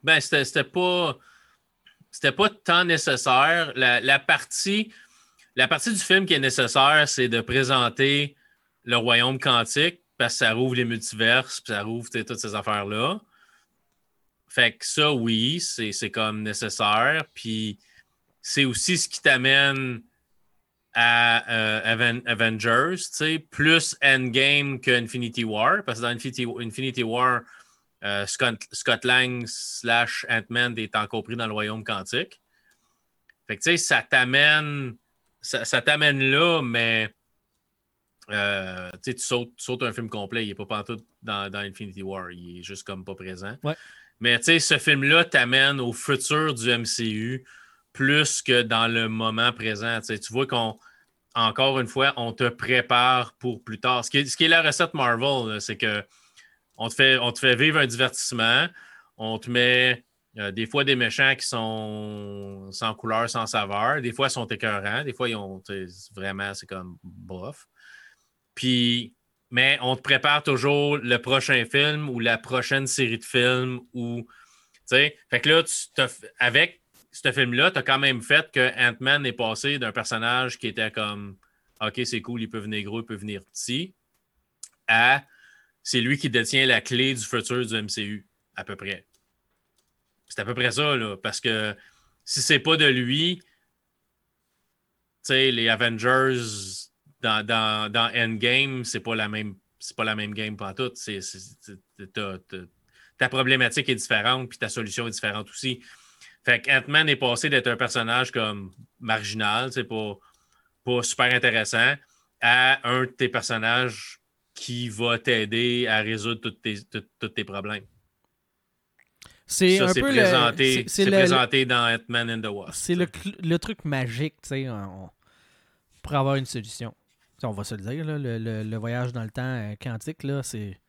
Ben, c'était pas c'était pas tant nécessaire. La, partie, la partie du film qui est nécessaire, c'est de présenter le royaume quantique parce que ça rouvre les multiverses, puis ça rouvre toutes ces affaires-là. Fait que ça, oui, c'est comme nécessaire. Puis c'est aussi ce qui t'amène à euh, Avengers, plus Endgame que Infinity War. Parce que dans Infinity War, euh, Scott, Lang slash Ant-Man est encore pris dans le royaume quantique. Fait que tu sais, ça t'amène. Ça, t'amène là, mais euh, tu, sautes, un film complet. Il n'est pas partout dans, dans, Infinity War. Il est juste comme pas présent. Mais tu sais, ce film-là t'amène au futur du MCU plus que dans le moment présent. tu vois qu'on, encore une fois, on te prépare pour plus tard. Ce qui est, ce qui est la recette Marvel, c'est que on te, fait, on te fait vivre un divertissement. On te met euh, des fois des méchants qui sont sans couleur, sans saveur. Des fois, ils sont écœurants. Des fois, ils ont vraiment, c'est comme bof. Puis, mais on te prépare toujours le prochain film ou la prochaine série de films ou. Fait que là, avec ce film-là, tu as quand même fait que Ant-Man est passé d'un personnage qui était comme OK, c'est cool, il peut venir gros, il peut venir petit, à c'est lui qui détient la clé du futur du MCU, à peu près. C'est à peu près ça, là, parce que si c'est pas de lui, tu sais, les Avengers dans, dans, dans Endgame, c'est pas la même c'est pas la même game pour tout. ta problématique est différente, puis ta solution est différente aussi. Fait qu'Ant-Man est passé d'être un personnage comme marginal, c'est pas, pas super intéressant, à un de tes personnages qui va t'aider à résoudre tous tes, problèmes. C'est un peu présenté, c'est présenté dans Ant-Man and the Wasp. C'est le, truc magique, tu sais, pour avoir une solution. on va se le dire, le, voyage dans le temps euh, quantique, là, c'est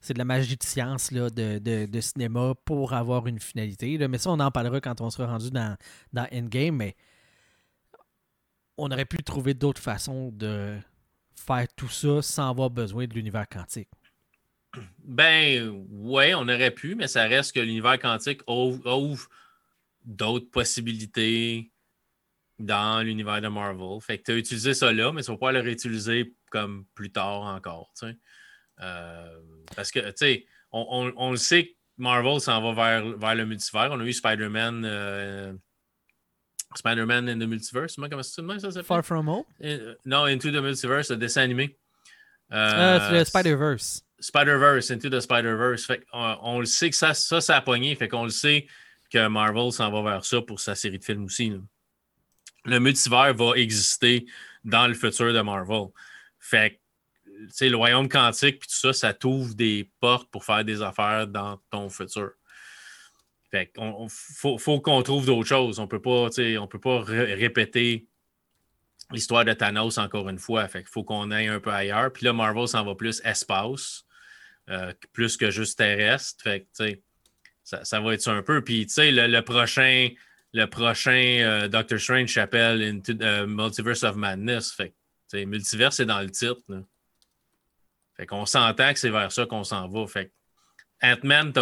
c'est de la magie de science là, de, cinéma pour avoir une finalité. Mais ça, on en parlera quand on sera rendu dans, dans Endgame. Mais on aurait pu trouver d'autres façons de, faire tout ça sans avoir besoin de l'univers quantique? Ben, ouais, on aurait pu, mais ça reste que l'univers quantique ouvre, d'autres possibilités dans l'univers de Marvel. Fait que tu as utilisé ça là, mais tu vas pas le réutiliser comme plus tard encore. Euh, parce que, tu sais, on, le sait que Marvel s'en va vers, vers le multivers. On a eu Spider-Man euh, Spider-Man in the Multiverse. Moi, comment ça s'appelle? Far From Home? Euh, non, Into the Multiverse, le dessin animé. Euh, c'est le Spider-Verse. Spider-Verse, Into the Spider-Verse. Fait on, on, le sait que ça, ça, ça a pogné. Fait qu'on le sait que Marvel s'en va vers ça pour sa série de films aussi. Là. Le multivers va exister dans le futur de Marvel. Fait que, le royaume quantique, puis tout ça, ça t'ouvre des portes pour faire des affaires dans ton futur. Fait qu'on faut, qu'on trouve d'autres choses. On peut pas, on peut pas répéter l'histoire de Thanos encore une fois. Fait qu'il faut qu'on aille un peu ailleurs. Puis là, Marvel s'en va plus espace, euh, plus que juste terrestre. Fait que, ça, ça, va être ça un peu. Puis, tu sais, le, prochain, le prochain euh, Doctor Strange s'appelle the Multiverse of Madness. Fait que, multiverse, c'est dans le titre. Fait qu'on s'entend que c'est vers ça qu'on s'en va. Fait Ant-Man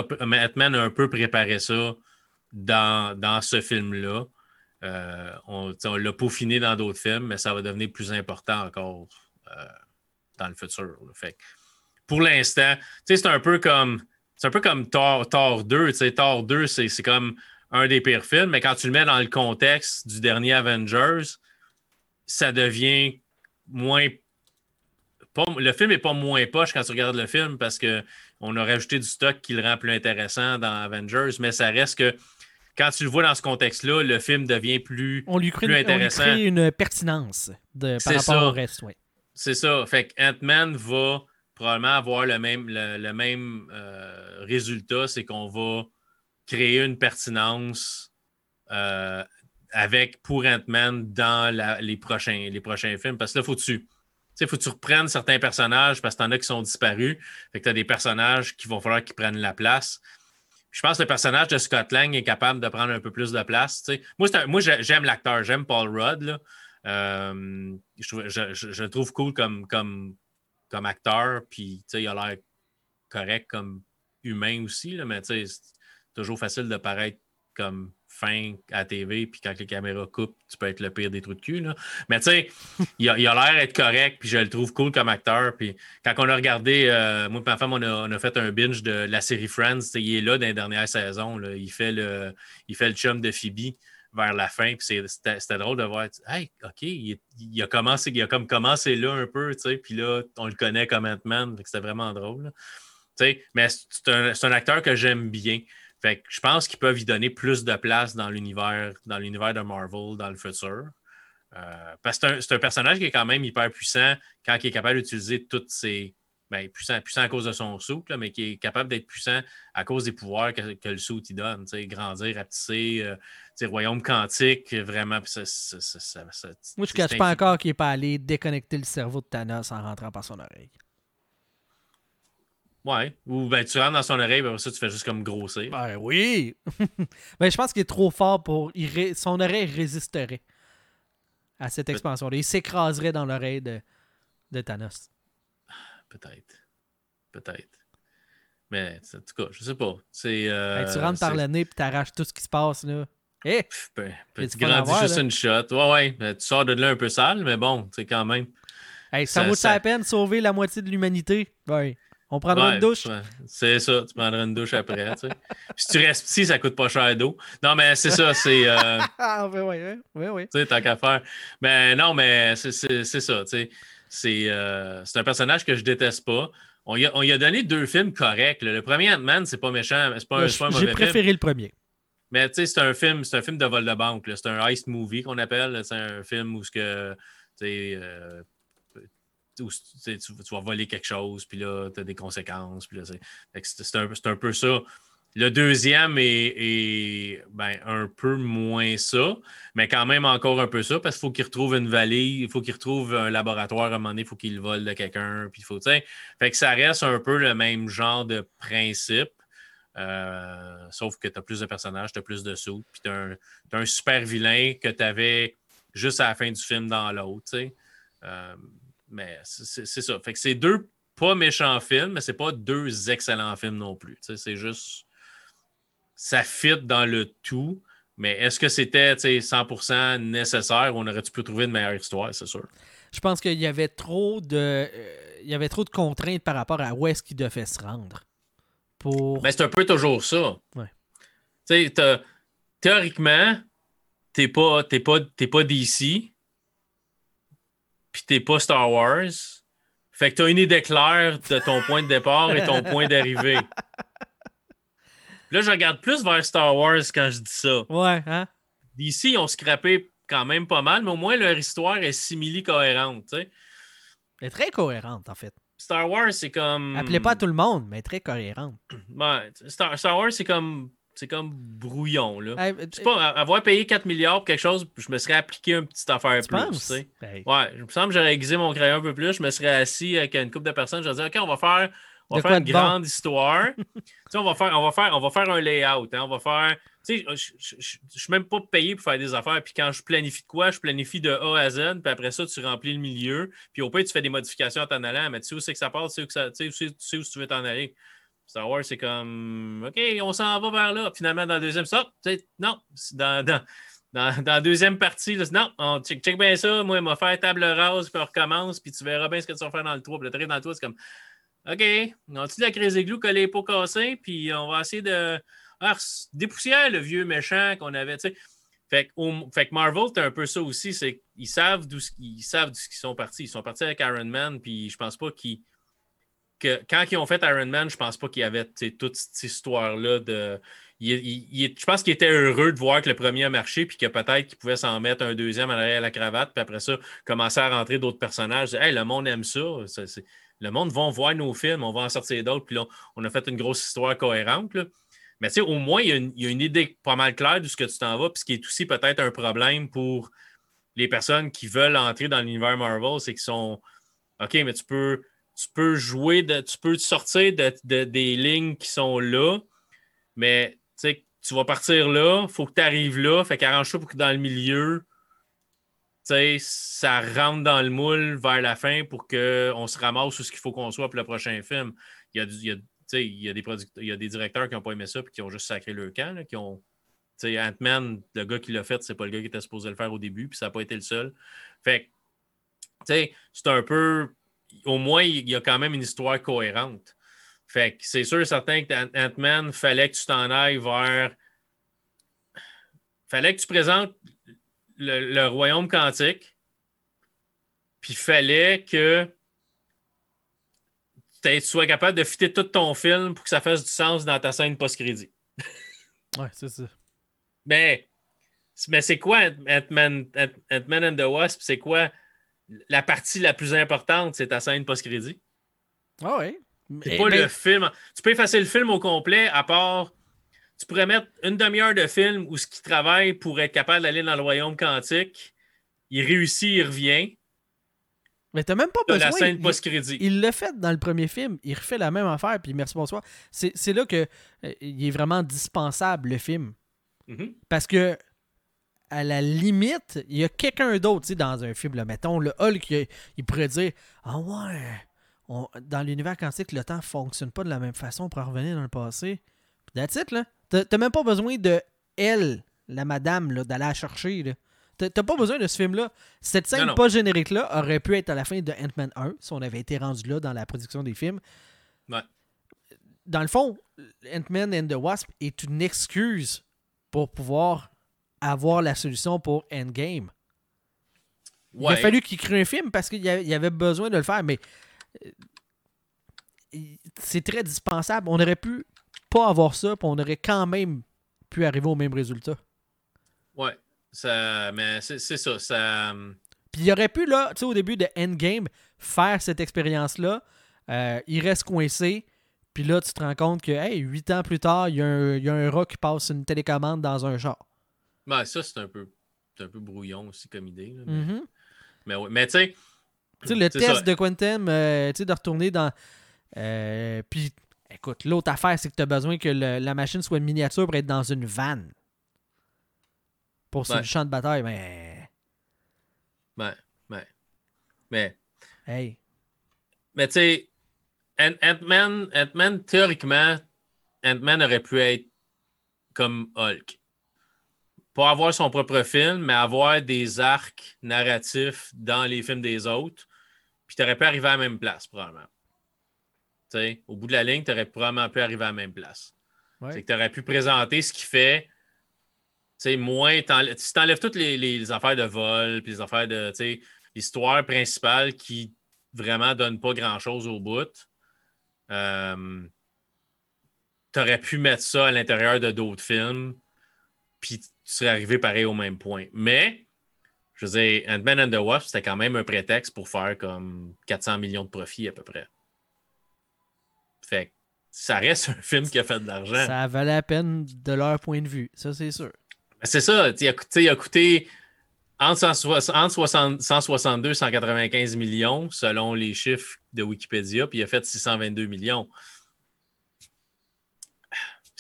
a un peu préparé ça dans, dans ce film-là. Euh, on, l'a peaufiné dans d'autres films, mais ça va devenir plus important encore euh, dans le futur. Fait pour l'instant, c'est un peu comme c'est un peu comme Thor, Thor 2. Thor 2, c'est comme un des pires films, mais quand tu le mets dans le contexte du dernier Avengers, ça devient moins. le film n'est pas moins poche quand tu regardes le film parce qu'on a rajouté du stock qui le rend plus intéressant dans Avengers, mais ça reste que quand tu le vois dans ce contexte-là, le film devient plus, on lui crée, plus intéressant. On lui crée une pertinence de, par rapport au reste. Ouais. C'est ça. Fait que Ant-Man va probablement avoir le même, le, même euh, résultat, c'est qu'on va créer une pertinence euh, avec pour Ant-Man dans les, prochains, les prochains films. Parce que là, faut tu faut que tu reprennes certains personnages parce que tu en as qui sont disparus. Fait que tu as des personnages qui vont falloir qu'ils prennent la place je pense que le personnage de Scott Lang est capable de prendre un peu plus de place. Moi, moi j'aime l'acteur, j'aime Paul Rudd. Euh, je, le trouve cool comme, comme, comme acteur, puis il a l'air correct comme humain aussi, mais c'est toujours facile de paraître comme fin à TV, puis quand les caméras coupent, tu peux être le pire des trous de cul. Là. Mais tu sais, il a l'air d'être correct, puis je le trouve cool comme acteur. Puis quand on a regardé, euh, moi et ma femme, on a, fait un binge de la série Friends. Il est là dans les dernières saisons. Là. Il, fait le, il fait le chum de Phoebe vers la fin. Puis c'était drôle de voir, hey, OK, il, a commencé, il a comme commencé là un peu, tu sais, puis là, on le connaît comme Ant-Man. C'était vraiment drôle. Mais c'est un, un, acteur que j'aime bien. Fait que je pense qu'ils peuvent y donner plus de place dans l'univers, dans l'univers de Marvel dans le futur. Euh, parce que c'est un, personnage qui est quand même hyper puissant quand il est capable d'utiliser toutes ses. Ben, puissant, puissant à cause de son sou, mais qui est capable d'être puissant à cause des pouvoirs que, le sou il donne. Grandir, rapetisser, euh, royaume quantique, vraiment. Ça, ça, ça, Moi, je ne cache pas encore qu'il n'est pas allé déconnecter le cerveau de Thanos en rentrant par son oreille. Ouais. Ou ben, tu rentres dans son oreille, ben, ça, tu fais juste comme grossir. Ben oui. [LAUGHS] ben, je pense qu'il est trop fort pour. Son oreille résisterait à cette expansion-là. Il s'écraserait dans l'oreille de... de Thanos. Peut-être. Peut-être. Mais en tout cas, je sais pas. C'est, euh, tu rentres par le nez et tu arraches tout ce qui se passe. là. Eh! Ben, ben, tu grandis juste une shot. Ouais, ouais. Ben, tu sors de là un peu sale, mais bon, c'est quand même. Hey, ça, vaut ça... la peine de sauver la moitié de l'humanité? Ouais. On prendra une douche? C'est ça, tu prendras une douche après. tu sais. si tu restes ici, ça coûte pas cher d'eau. Non, mais c'est ça, c'est. Euh... [LAUGHS] ah, oui, oui, oui. oui. Tu sais, tant qu'à faire. Mais non, mais c'est ça, tu sais. C'est euh, un personnage que je déteste pas. On y, a, on y a donné deux films corrects. Le premier Ant-Man, c'est pas méchant, c'est pas, pas, un mauvais J'ai préféré le premier. Mais tu sais, c'est un film, c'est un film de vol de banque. C'est un heist movie qu'on appelle. C'est un film où ce que, tu sais, euh, où tu, vas voler quelque chose, puis là, tu as des conséquences. C'est un, un, peu ça. Le deuxième est, ben, un peu moins ça, mais quand même encore un peu ça, parce qu'il faut qu'il retrouve une vallée, il faut qu'il retrouve un laboratoire à un moment donné, il faut qu'il le vole de quelqu'un. Puis faut, fait que ça reste un peu le même genre de principe. Euh, sauf que tu as plus de personnages, tu as plus de sous, puis tu as, un super vilain que tu avais juste à la fin du film dans l'autre. Euh, mais c'est ça. Fait que c'est deux pas méchants films, mais c'est pas deux excellents films non plus. C'est juste. Ça fit dans le tout. Mais est-ce que c'était 100% nécessaire? Ou on aurait-tu pu trouver une meilleure histoire, c'est sûr? Je pense qu'il y avait trop de euh, il y avait trop de contraintes par rapport à où est-ce qu'il devait se rendre. Pour... Ben, c'est un peu toujours ça. Ouais. Théoriquement, t'es pas, pas, pas DC, puis t'es pas Star Wars. Fait que t'as une idée claire de ton point de départ et ton point d'arrivée. [LAUGHS] Là, je regarde plus vers Star Wars quand je dis ça. Ouais, hein? DC, ils ont scrappé quand même pas mal, mais au moins leur histoire est simili-cohérente. tu sais. Elle est très cohérente, en fait. Star Wars, c'est comme. Appelez pas à tout le monde, mais très cohérente. Star, Star Wars, c'est comme. C'est comme brouillon, là. Hey, C'est pas a- avoir payé 4 milliards pour quelque chose, je me serais appliqué une petite affaire tu plus. tu sais. Hey. Ouais, je me semble que j'aurais aiguisé mon crayon un peu plus, je me serais assis avec une couple de personnes, je dirais OK, on va faire, on va faire une bon? grande histoire. [LAUGHS] tu sais, on va faire, on va faire, on va faire un layout, hein, on va faire. Tu sais, je- je suis même pas payé pour faire des affaires. Puis quand je planifie de quoi, je planifie de A à Z. Puis après ça, tu remplis le milieu. Puis au pire, tu fais des modifications en t'en allant. Mais tu sais où c'est que ça part, tu sais où, que ça- tu sais, sais- tu sais où tu veux t'en aller. Star Wars, c'est comme OK, on s'en va vers là. Finalement, dans le deuxième sais, non, dans, dans, dans, la deuxième partie, non, on check, check bien ça. Moi, il m'a fait table rase, puis on recommence, puis tu verras bien ce que tu vas faire dans le 3. Puis t'arrives dans le 3, c'est comme OK, on a-tu de la crise églou collée les pots cassés, puis on va essayer de ah, s- dépoussière le vieux méchant qu'on avait, tu sais. Fait, que Marvel, c'est un peu ça aussi, c'est qu'ils savent d'où ils savent d'où ils sont partis. Ils sont partis avec Iron Man, puis je pense pas qu'ils quand ils ont fait Iron Man, je pense pas qu'il y avait toute cette histoire-là de. je pense qu'ils étaient heureux de voir que le premier a marché, puis que peut-être qu'ils pouvaient s'en mettre un deuxième à l'arrière à la cravate, puis après ça, commencer à rentrer d'autres personnages. Hey, le monde aime ça. le monde va voir nos films, on va en sortir d'autres, puis là, on a fait une grosse histoire cohérente. là. Mais au moins, il y, a une, il y a une idée pas mal claire de ce que tu t'en vas, puis ce qui est aussi peut-être un problème pour les personnes qui veulent entrer dans l'univers Marvel, c'est qu'ils sont OK, mais tu peux, tu peux jouer, de, tu peux sortir de, de- des lignes qui sont là, mais tu vas partir là, il faut que tu arrives là, fait qu'arrange-toi pour que dans le milieu, ça rentre dans le moule vers la fin pour qu'on se ramasse où ce qu'il faut qu'on soit pour le prochain film. Il y a, il y a- des, il y a des directeurs qui n'ont pas aimé ça et qui ont juste sacré leur camp, là, qui ont. Ant-Man, le gars qui l'a fait, c'est pas le gars qui était supposé le faire au début, puis ça n'a pas été le seul. Fait que, tu sais, c'est un peu. Au moins, il y a quand même une histoire cohérente. Fait que c'est sûr et certain que Ant- Ant-Man, fallait que tu t'en ailles vers. Fallait que tu présentes le, le royaume quantique. Puis fallait que tu sois capable de fitter tout ton film pour que ça fasse du sens dans ta scène post-crédit. Ouais, c'est ça. Mais, mais c'est quoi Ant-Man Ant- and the Wasp? C'est quoi la partie la plus importante? C'est ta scène post-crédit. Ah ouais. C'est pas ben, le film. Tu peux effacer le film au complet, à part. Tu pourrais mettre une demi-heure de film où ce qui travaille pour être capable d'aller dans le royaume quantique. Il réussit, il revient. Mais t'as même pas T'as besoin. la scène il- post-crédit. Il l'a fait dans le premier film, il refait la même affaire, puis merci, bonsoir. C'est c'est là que euh, il est vraiment dispensable, le film. Mhm. Parce que, à la limite, il y a quelqu'un d'autre, dans un film, là, mettons, le Hulk, il, il pourrait dire Ah ouais, on- dans l'univers quantique, le temps fonctionne pas de la même façon pour en revenir dans le passé. That's it, là. T'as même pas besoin de elle, la madame, là, d'aller la chercher, là. T'as t'as pas besoin de ce film-là. Cette scène Non, non. pas générique-là aurait pu être à la fin de Ant-Man 1, si on avait été rendu là dans la production des films. Ouais. Dans le fond, Ant-Man and the Wasp est une excuse pour pouvoir avoir la solution pour Endgame. Il a fallu qu'il crée un film parce qu'il y avait besoin de le faire, mais euh, c'est très dispensable. On aurait pu pas avoir ça, puis on aurait quand même pu arriver au même résultat. Ouais. Ça, mais c'est ça. ça Puis il aurait pu, là, tu sais, au début de Endgame, faire cette expérience-là. Euh, il reste coincé. Puis là, tu te rends compte que, hey, huit ans plus tard, il y, a un- il y a un rat qui passe une télécommande dans un char. Ben, ça, c'est un peu, un peu brouillon aussi comme idée. là, mais, Mhm. mais, ouais. Mais tu sais. Le test ça. de Quantum, euh, tu sais, de retourner dans. euh, puis, écoute, l'autre affaire, c'est que tu as besoin que le- la machine soit une miniature pour être dans une vanne. Pour sur Ouais. le champ de bataille, mais. Ouais, ouais. Mais. Hey. Mais tu sais, Ant- Ant-Man, Ant-Man, théoriquement, Ant-Man aurait pu être comme Hulk. Pas avoir son propre film, mais avoir des arcs narratifs dans les films des autres. Puis tu aurais pu arriver à la même place, probablement. Au bout de la ligne, tu aurais probablement pu arriver à la même place. Ouais. C'est que tu aurais pu présenter ce qu'il fait sais, moins. si tu enlèves toutes les, affaires de vol, puis les affaires de. L'histoire principale qui vraiment donne pas grand-chose au bout. Euh, tu aurais pu mettre ça à l'intérieur de d'autres films, puis tu serais arrivé pareil au même point. Mais, je veux dire, Ant-Man and the Wasp, c'était quand même un prétexte pour faire comme 400 millions de profits à peu près. Fait ça reste un film qui a fait de l'argent. Ça valait la peine de leur point de vue, ça c'est sûr. C'est ça, il a, il a coûté entre, 162 et 195 millions selon les chiffres de Wikipédia, puis il a fait 622 millions.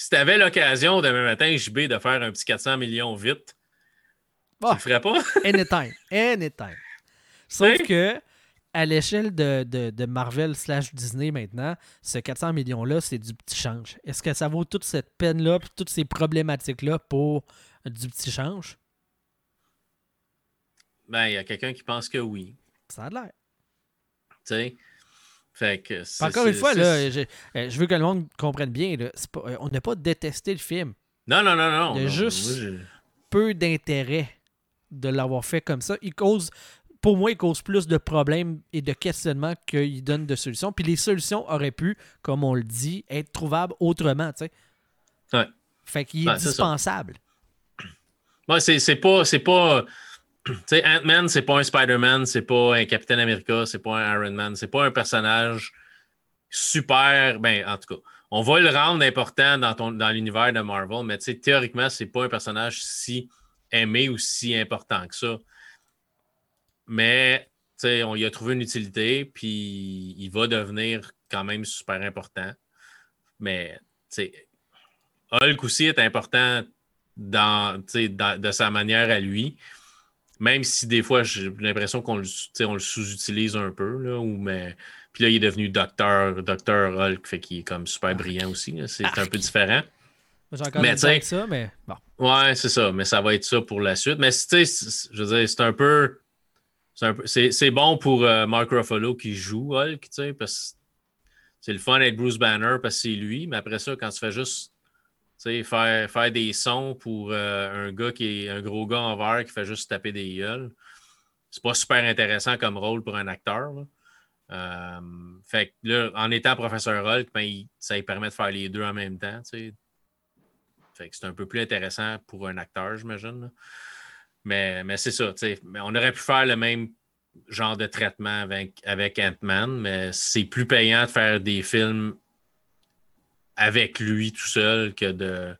Si tu avais l'occasion demain matin, JB, de faire un petit 400 millions vite, tu le ferais pas? [LAUGHS] anytime. Anytime. Sauf que à l'échelle de, Marvel slash Disney maintenant, ce 400 millions-là, c'est du petit change. Est-ce que ça vaut toute cette peine-là, toutes ces problématiques-là pour du petit change? Ben, il y a quelqu'un qui pense que oui. Ça a l'air. Tu sais? Fait que Encore une fois, là, je, euh, je, veux que le monde comprenne bien. Là, pas, euh, on n'a pas détesté le film. Non, non, non, non. Il y a juste peu d'intérêt de l'avoir fait comme ça. Il cause, pour moi, il cause plus de problèmes et de questionnements qu'il donne de solutions. Puis les solutions auraient pu, comme on le dit, être trouvables autrement. Tu sais. Ouais. Fait qu'il est ben, dispensable. Ouais, c'est pas. C'est pas Ant-Man, c'est pas un Spider-Man, c'est pas un Captain America, c'est pas un Iron Man, c'est pas un personnage super. Ben, en tout cas, on va le rendre important dans, l'univers de Marvel, mais théoriquement, c'est pas un personnage si aimé ou si important que ça. Mais on y a trouvé une utilité, puis il va devenir quand même super important. Mais Hulk aussi est important dans, dans, de sa manière à lui. Même si des fois, j'ai l'impression qu'on le, le sous-utilise un peu. Là, ou, mais... Puis là, il est devenu docteur, docteur Hulk, fait qu'il est comme super brillant aussi. C'est un peu différent. J'ai encore mais, ça, mais bon. Ouais, c'est ça. Mais ça va être ça pour la suite. Mais tu sais, je veux dire, c'est un peu. C'est bon pour euh, Mark Ruffalo qui joue Hulk, tu sais, parce que c'est le fun d'être Bruce Banner parce que c'est lui. Mais après ça, quand tu fais juste faire, faire des sons pour euh, un gars qui est un gros gars en verre qui fait juste taper des gueules. C'est pas super intéressant comme rôle pour un acteur. Euh, fait que là, en étant professeur Hulk, ben, ça lui permet de faire les deux en même temps. Fait que c'est un peu plus intéressant pour un acteur, j'imagine. Mais, mais c'est ça. On aurait pu faire le même genre de traitement avec, avec Ant-Man, mais c'est plus payant de faire des films avec lui tout seul que de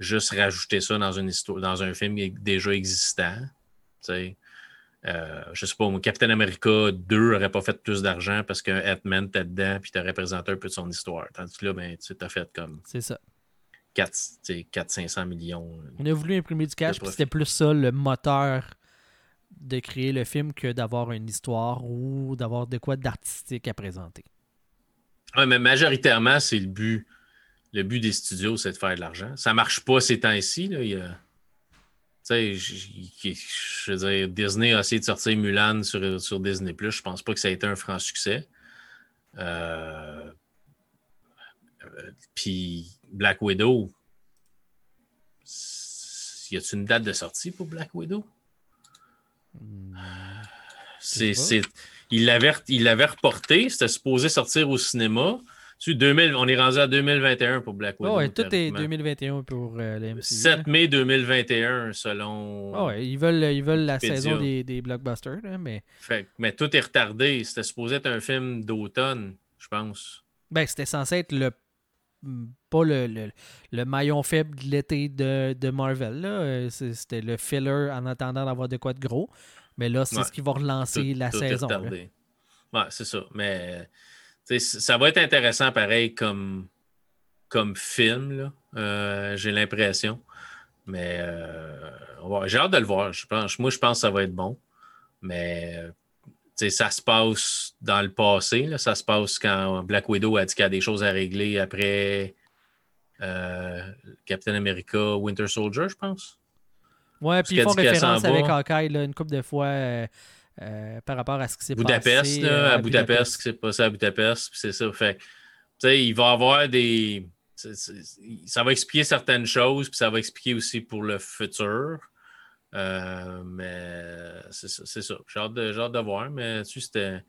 juste rajouter ça dans une histoire, dans un film déjà existant. Euh, je sais pas, Captain America 2 n'aurait pas fait plus d'argent parce qu'un Ant-Man était dedans puis tu représenté un peu de son histoire. Tandis que là, ben, tu as fait comme. C'est ça. 400-500 millions. On a voulu imprimer du cash, puis c'était plus ça le moteur de créer le film que d'avoir une histoire ou d'avoir de quoi d'artistique à présenter. Oui, mais majoritairement, c'est le but le but des studios, c'est de faire de l'argent. Ça ne marche pas ces temps-ci. je veux dire, Disney a essayé de sortir Mulan sur, sur Disney+. Je pense pas que ça a été un franc succès. Euh, puis Black Widow, y a-t-il une date de sortie pour Black Widow? Hmm. C'est, il l'avait reporté, c'était supposé sortir au cinéma. 2000, on est rendu à 2021 pour Black Widow. Oh, ouais, tout est 2021 pour euh, les MCU. 7 mai 2021 selon. Oh, ouais, ils veulent, ils veulent la saison des, des blockbusters, mais. mais tout est retardé. C'était supposé être un film d'automne, je pense. Ben, c'était censé être le pas le, le, le, maillon faible de l'été de, de, Marvel. Euh, c'était le filler en attendant d'avoir de quoi de gros. Mais là, c'est ce qui va relancer la saison. Ouais, c'est ça. Mais ça va être intéressant pareil comme, comme film, euh, j'ai l'impression. Mais euh, j'ai hâte de le voir. Je pense, moi, je pense que ça va être bon. Mais ça se passe dans le passé. Ça se passe quand Black Widow a dit qu'il y a des choses à régler après euh, Captain America Winter Soldier, je pense. Ouais, puis ils font référence avec Hawkeye une couple de fois. Euh, par rapport à ce qui s'est passé. Là, euh, à, Budapest, ce qui s'est passé à Budapest, c'est ça. Fait il va y avoir des. ça va expliquer certaines choses, puis ça va expliquer aussi pour le futur. Euh, mais c'est ça. J'ai hâte, de voir, mais tu c'était.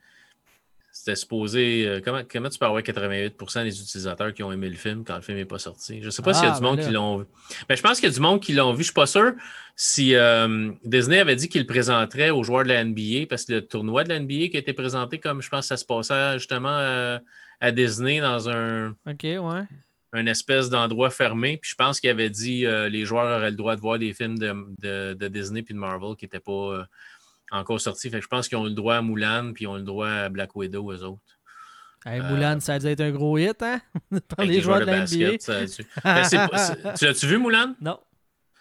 C'était supposé. Euh, comment, comment tu peux avoir 88% des utilisateurs qui ont aimé le film quand le film n'est pas sorti? Je ne sais pas s'il y a ah, du monde ben qui l'ont vu. Ben, je pense qu'il y a du monde qui l'ont vu. Je ne suis pas sûr si euh, Disney avait dit qu'il le présenterait aux joueurs de la NBA parce que le tournoi de la NBA qui a été présenté comme je pense que ça se passait justement à Disney dans un. OK, ouais un espèce d'endroit fermé. Puis je pense qu'il avait dit euh, les joueurs auraient le droit de voir des films de, Disney puis de Marvel qui n'étaient pas euh, encore sortis. Fait je pense qu'ils ont le droit à Mulan puis ils ont le droit à Black Widow, eux autres. Hey, Mulan, ça a dû être un gros hit, hein? [LAUGHS] Par les, joueurs, de, la NBA. [LAUGHS] Tu l'as-tu vu, Mulan? Non.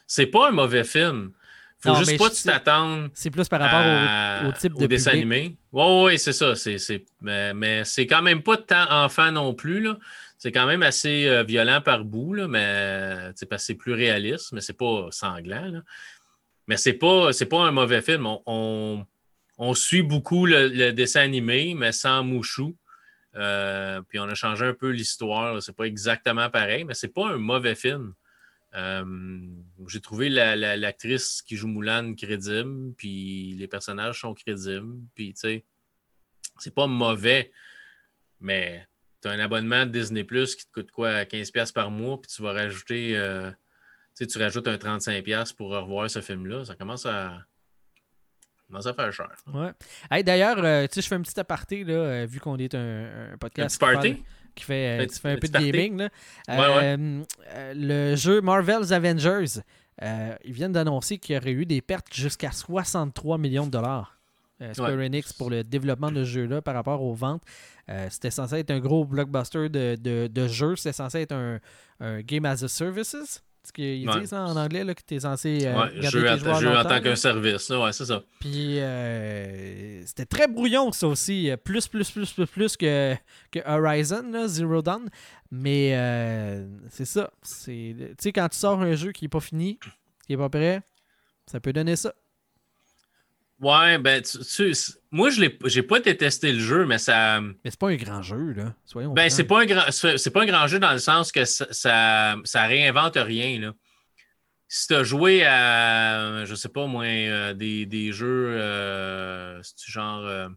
C'est pas un mauvais film. Faut juste pas t'attendre. C'est plus par rapport au, type de dessin animé. Oui, oui, c'est ça. mais, mais c'est quand même pas tant enfant non plus. C'est quand même assez euh, violent par bout, là, mais c'est plus réaliste, mais c'est pas sanglant. Mais c'est pas, pas un mauvais film. On, suit beaucoup le, dessin animé, mais sans mouchou. Euh, puis on a changé un peu l'histoire. C'est pas exactement pareil, mais c'est pas un mauvais film. Euh, j'ai trouvé l'actrice qui joue Moulin crédible, puis les personnages sont crédibles, puis tu sais, c'est pas mauvais, mais tu as un abonnement de Disney Plus qui te coûte quoi 15$ par mois, puis tu vas rajouter, euh, tu tu rajoutes un 35$ pour revoir ce film-là. Ça commence à. commence à faire cher. Ouais. D'ailleurs, euh, tu sais, je fais un petit aparté, là, euh, vu qu'on est un, podcast. Qui fait, fait un peu de gaming. Là. le jeu Marvel's Avengers, ils viennent d'annoncer qu'il y aurait eu des pertes jusqu'à 63 millions de dollars. Euh, Square Enix pour le développement de ce jeu-là par rapport aux ventes. Euh, c'était censé être un gros blockbuster de, de, de jeu. C'était censé être un, un, Game as a Services. Ce qu'ils disent en anglais, là, que tu es censé euh, jeu, tes joueurs jeu en tant qu'un service. Ouais, c'est ça. Puis c'était très brouillon, ça aussi. Plus, plus, plus, plus, plus que, que Horizon, Zero Dawn. Mais c'est ça. Tu sais, quand tu sors un jeu qui n'est pas fini, qui n'est pas prêt, ça peut donner ça. Ouais, ben, tu, moi, je n'ai pas détesté le jeu, mais ça. Mais c'est pas un grand jeu, là. Soyons ben, c'est pas, un grand, c'est pas un grand jeu dans le sens que ça, ça, réinvente rien, là. Si tu as joué à, je sais pas, moi, euh, des, des, jeux, euh, genre euh,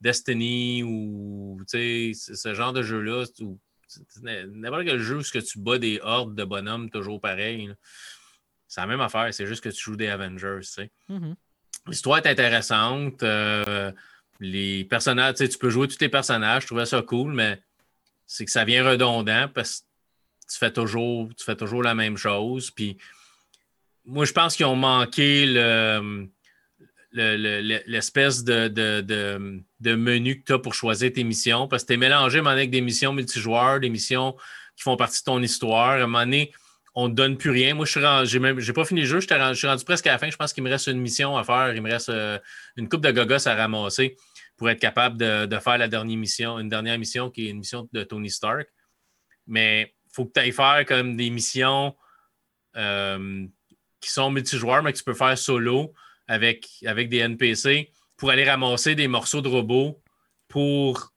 Destiny ou, tu sais, ce genre de jeu-là, n'importe quel jeu où que tu bats des hordes de bonhommes toujours pareil, c'est la même affaire, c'est juste que tu joues des Avengers, tu sais. Mm-hmm. L'histoire est intéressante. Euh, les personnages, tu, peux jouer tous tes personnages. Je trouvais ça cool, mais c'est que ça vient redondant parce que tu fais toujours, tu fais toujours la même chose. Puis moi, je pense qu'ils ont manqué le, l'espèce de, de, menu que tu as pour choisir tes missions parce que tu es mélangé avec des missions multijoueurs, des missions qui font partie de ton histoire. À un moment donné, on ne donne plus rien. Moi, je suis pas fini le jeu, je suis rendu presque à la fin. Je pense qu'il me reste une mission à faire. Il me reste euh, une coupe de gogos à ramasser pour être capable de, faire la dernière mission, une dernière mission qui est une mission de Tony Stark. Mais il faut que tu ailles faire comme des missions euh, qui sont multijoueurs, mais que tu peux faire solo avec, avec des NPC pour aller ramasser des morceaux de robots pour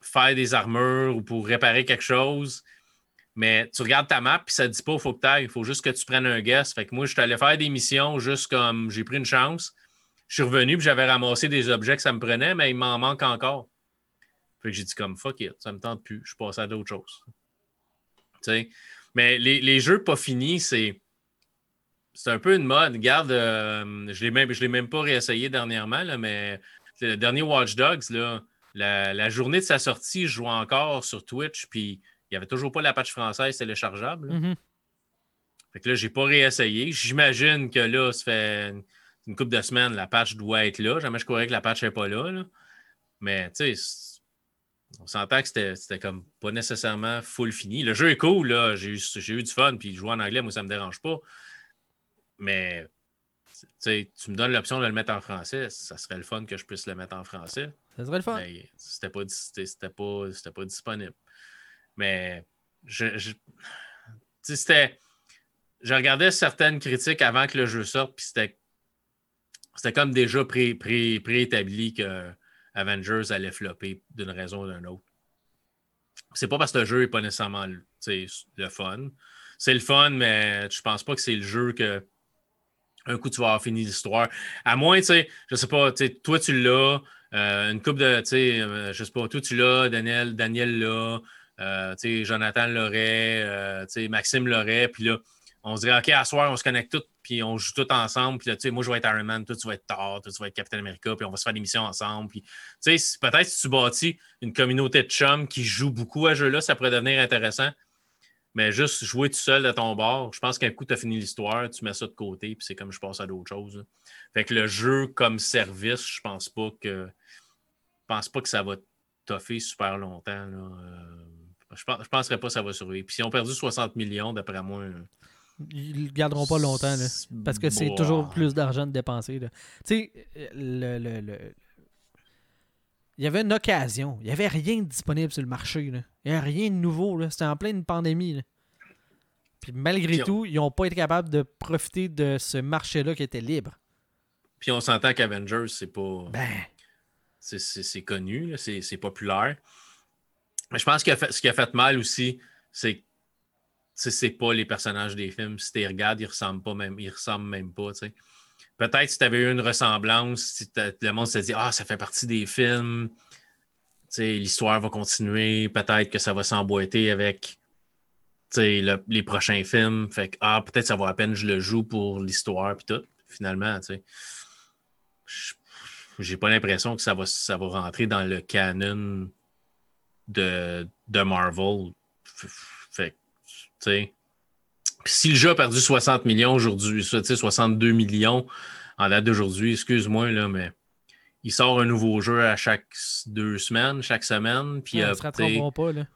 faire des armures ou pour réparer quelque chose. Mais tu regardes ta map, puis ça ne dit pas il faut que tu ailles. Il faut juste que tu prennes un guest. Fait que moi, je suis allé faire des missions juste comme j'ai pris une chance. Je suis revenu, puis j'avais ramassé des objets que ça me prenait, mais il m'en manque encore. Fait que j'ai dit comme fuck it, ça me tente plus. Je suis passé à d'autres choses. Mais les, les, jeux pas finis, c'est. C'est un peu une mode. Regarde, euh, je ne l'ai même, pas réessayé dernièrement, là, mais le dernier Watch Dogs, là, la, la, journée de sa sortie, je jouais encore sur Twitch, puis il n'y avait toujours pas la patch française téléchargeable. Mm Fait que là, j'ai pas réessayé. J'imagine que là, ça fait une, couple de semaines, la patch doit être là. Jamais je croyais que la patch n'est pas là, Mais tu sais, on s'entend que c'était comme pas nécessairement full fini. Le jeu est cool, là. J'ai eu, du fun, puis jouer en anglais, moi, ça me dérange pas. Mais tu me donnes l'option de le mettre en français, ça serait le fun que je puisse le mettre en français. Ça serait le fun. Mais c'était pas, pas, pas disponible. Mais je, c'était. Je regardais certaines critiques avant que le jeu sorte, puis c'était. C'était comme déjà pré, pré, préétabli que Avengers allait flopper d'une raison ou d'une autre. c'est pas parce que le jeu n'est pas nécessairement le fun. C'est le fun, mais je pense pas que c'est le jeu que un coup tu vas avoir fini l'histoire. À moins, tu sais, je sais pas, toi tu l'as, euh, une coupe de, tu sais, euh, je sais pas, toi tu l'as, Daniel, Daniel l'a, Jonathan l'aurait, tu sais, Maxime l'aurait, puis là, on se dirait, OK, à soir, on se connecte tous, puis on joue tous ensemble, puis là, tu sais, moi je vais être Iron Man, toi tu vas être Thor, toi tu vas être Captain America, puis on va se faire des missions ensemble, puis peut-être si tu bâtis une communauté de chums qui joue beaucoup à ce jeu-là, ça pourrait devenir intéressant. Mais juste jouer tout seul à ton bord, je pense qu'un coup, tu as fini l'histoire, tu mets ça de côté, puis c'est comme je passe à d'autres choses. Fait que le jeu comme service, je pense pas que. Je pense pas que ça va toffer super longtemps. Euh, je, pense, je penserais pas que ça va survivre. Puis si on perdu 60 millions, d'après moi. Ils ne garderont pas longtemps, parce que c'est toujours plus d'argent de dépenser. Tu sais, le, le, il y avait une occasion. Il n'y avait rien de disponible sur le marché. Il n'y avait rien de nouveau. C'était en pleine pandémie. Puis malgré tout, ils n'ont pas été capables de profiter de ce marché-là qui était libre. Puis on s'entend qu'Avengers, c'est pas. Ben. C'est connu, c'est populaire. Je pense que ce qui a fait mal aussi, c'est que c'est pas les personnages des films. Si tu les regardes, ils ressemblent pas même, ils ressemblent même pas. Peut-être si tu avais eu une ressemblance, si le monde se dit Ah, ça fait partie des films, l'histoire va continuer, peut-être que ça va s'emboîter avec les prochains films. Fait que ah, peut-être ça vaut la peine je le joue pour l'histoire puis tout. Finalement, tu. J'ai pas l'impression que ça va, ça va rentrer dans le canon de, de Marvel. Fait tu sais si le jeu a perdu 60 millions aujourd'hui, 62 millions en date d'aujourd'hui, excuse-moi, là, mais il sort un nouveau jeu à chaque deux semaines, chaque semaine. Puis, ouais, se pas, là.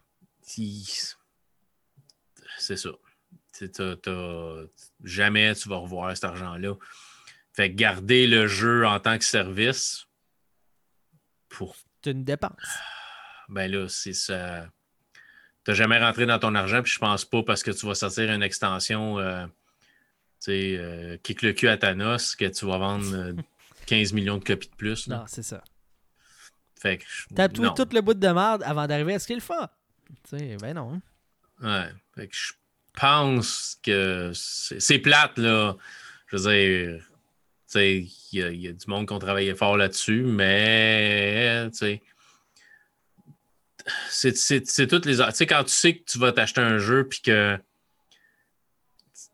C'est ça. Jamais tu vas revoir cet argent-là. Fait garder le jeu en tant que service pour. C'est une dépense. Ben là, c'est ça tu n'as jamais rentré dans ton argent, puis je pense pas parce que tu vas sortir une extension, euh, tu sais, euh, kick le cul à Thanos, que tu vas vendre 15 euh, [LAUGHS] millions de copies de plus. Non, c'est ça. Fait que. T'as tout, tout le bout de merde avant d'arriver à ce qu'il fait. Tu sais, ben non. Ouais. Fait que je pense que c'est plate, là. Je veux dire, tu sais, il y, y, a du monde qui ont travaillé fort là-dessus, mais, tu sais c'est toutes les. Tu sais, quand tu sais que tu vas t'acheter un jeu, puis que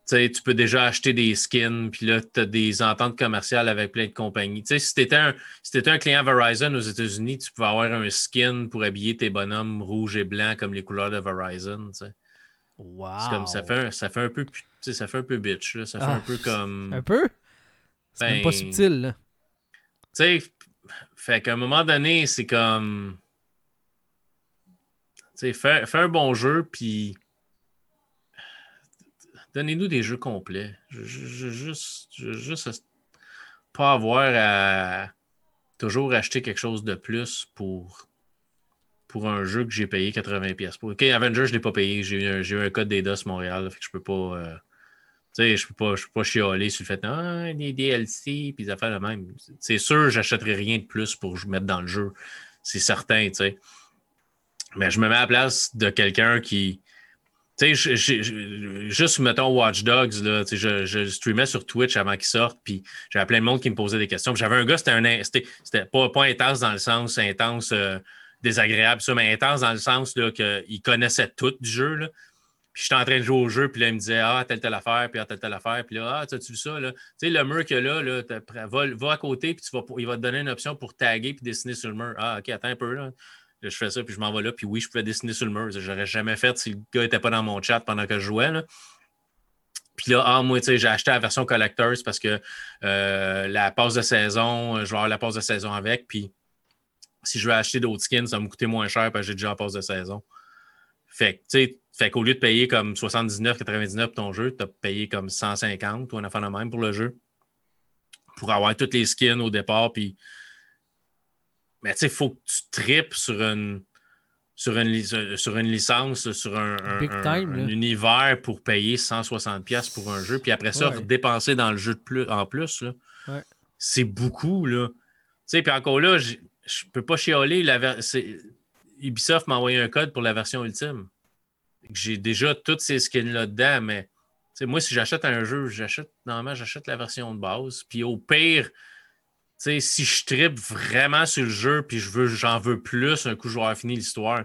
tu peux déjà acheter des skins, puis là, tu as des ententes commerciales avec plein de compagnies. Tu sais, si tu étais, un, un client Verizon aux États-Unis, tu pouvais avoir un skin pour habiller tes bonhommes rouges et blancs comme les couleurs de Verizon. Tu sais. Wow. Comme, ça, fait un, ça fait un peu ça fait un peu bitch. Là. Ça fait un ah, peu comme. Un peu? C'est même pas ben, subtil. Là. Tu sais, fait qu'à un moment donné, c'est comme Fais, un bon jeu, puis donnez-nous des jeux complets. Je, je, juste, juste pas avoir à toujours acheter quelque chose de plus pour, pour un jeu que j'ai payé 80$ pour. OK, Avenger, je ne l'ai pas payé. J'ai eu, un code d'EDOS Montréal, que je peux. Euh, peux pas chialer sur le fait ah, des DLC puis des affaires de même. C'est sûr, j'achèterai rien de plus pour mettre dans le jeu. C'est certain, tu sais. Mais je me mets à la place de quelqu'un qui. Tu sais, juste mettons Watch Dogs, je, je streamais sur Twitch avant qu'il sorte, puis j'avais plein de monde qui me posait des questions. J'avais un gars, c'était un c'était pas, pas intense dans le sens intense euh, désagréable, ça, mais intense dans le sens qu'il connaissait tout du jeu. Là. Puis j'étais en train de jouer au jeu, puis là, il me disait Ah, telle, telle affaire, puis ah, telle, telle affaire, puis là, ah, as-tu vu ça? Là? Tu sais, le mur a là, là va, va, à côté, puis tu vas, il va te donner une option pour taguer puis dessiner sur le mur. Ah, ok, attends un peu, là je fais ça, puis je m'en vais là, puis oui, je pouvais dessiner sur le mur. Je n'aurais jamais fait si le gars n'était pas dans mon chat pendant que je jouais. Puis là, ah, moi, j'ai acheté la version Collectors parce que euh, la passe de saison, je vais avoir la passe de saison avec. Puis si je veux acheter d'autres skins, ça va me coûter moins cher parce que j'ai déjà la passe de saison. Fait tu sais, qu'au lieu de payer comme 79,99 pour ton jeu, tu as payé comme 150 ou un affaire de même pour le jeu. Pour avoir toutes les skins au départ, puis mais tu sais, il faut que tu tripes sur une, sur une, sur une licence, sur un, univers pour payer 160$ pour un jeu, puis après ça, dépenser dans le jeu de plus, en plus. C'est beaucoup. Là. Tu sais, puis encore là, je ne peux pas chialer. La, Ubisoft m'a envoyé un code pour la version ultime. J'ai déjà toutes ces skins-là dedans, mais moi, si j'achète un jeu, j'achète normalement j'achète la version de base. Puis au pire, si je tripe vraiment sur le jeu puis je veux j'en veux plus un coup vais fini l'histoire,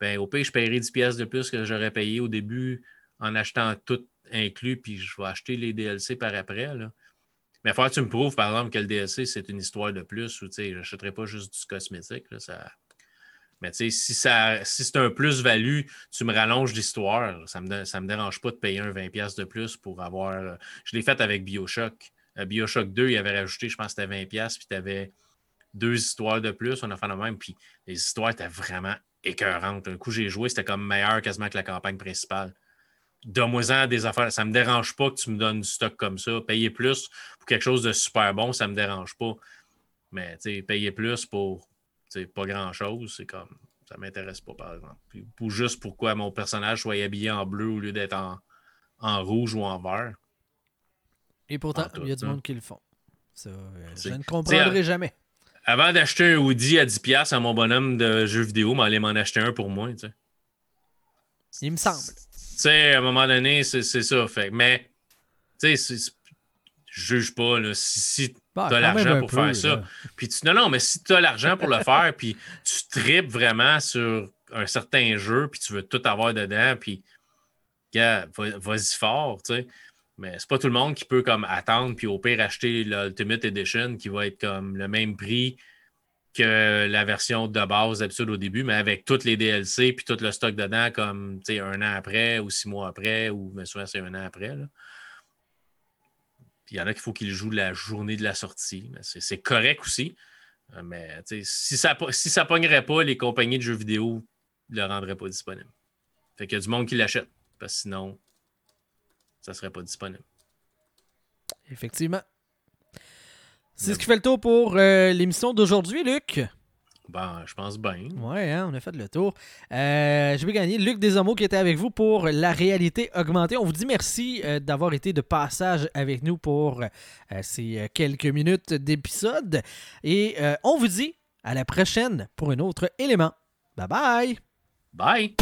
ben au pire, je paierai 10 pièces de plus que j'aurais payé au début en achetant tout inclus, puis je vais acheter les DLC par après. Mais il faut que tu me prouves, par exemple, que le DLC, c'est une histoire de plus ou je n'achèterai pas juste du cosmétique. Mais si, c'est un plus-value, tu me rallonges l'histoire. Ça ne me, me dérange pas de payer un 20$ de plus pour avoir. Je l'ai fait avec Bioshock. Euh, Bioshock 2, il avait rajouté, je pense c'était 20$, puis tu avais deux histoires de plus. On a fait le même, puis les histoires étaient vraiment écœurantes. Un coup, j'ai joué, c'était comme meilleur quasiment que la campagne principale donne-moi des affaires. Ça ne me dérange pas que tu me donnes du stock comme ça. Payer plus pour quelque chose de super bon, ça ne me dérange pas. Mais payer plus pour pas grand-chose, c'est comme. Ça m'intéresse pas, par exemple. ou juste pourquoi mon personnage soit habillé en bleu au lieu d'être en, rouge ou en vert. Et pourtant, il y a du monde qui le font. Ça, je ne comprendrai jamais. Avant d'acheter un Woody à 10$ à mon bonhomme de jeu vidéo, m'aller m'en acheter un pour moi. Il me semble sais, à un moment donné, c'est ça. Fait. Mais, tu sais, je juge pas. Là, si, bah, tu as l'argent pour faire ça. Puis tu, non, non, mais si tu as l'argent pour le faire, puis tu tripes vraiment sur un certain jeu, puis tu veux tout avoir dedans, puis vas-y fort, tu sais. Mais c'est pas tout le monde qui peut comme attendre, puis au pire acheter l'Ultimate Edition qui va être comme le même prix que la version de base d'habitude au début, mais avec toutes les DLC puis tout le stock dedans, comme un an après ou six mois après, ou mais souvent c'est un an après. Il y en a qu'il faut qu'ils jouent la journée de la sortie. C'est correct aussi. Euh, mais si ça si ça pognerait pas, les compagnies de jeux vidéo ne le rendraient pas disponible. Fait qu'il y a du monde qui l'achète. Parce que sinon, ça ne serait pas disponible. Effectivement. C'est ce qui fait le tour pour euh, l'émission d'aujourd'hui, Luc. Ben, je pense bien. Ouais, hein, on a fait le tour. Euh, je vais gagner Luc Desormeaux qui était avec vous pour la réalité augmentée. On vous dit merci euh, d'avoir été de passage avec nous pour ces quelques minutes d'épisode. Et on vous dit à la prochaine pour un autre élément. Bye bye. Bye.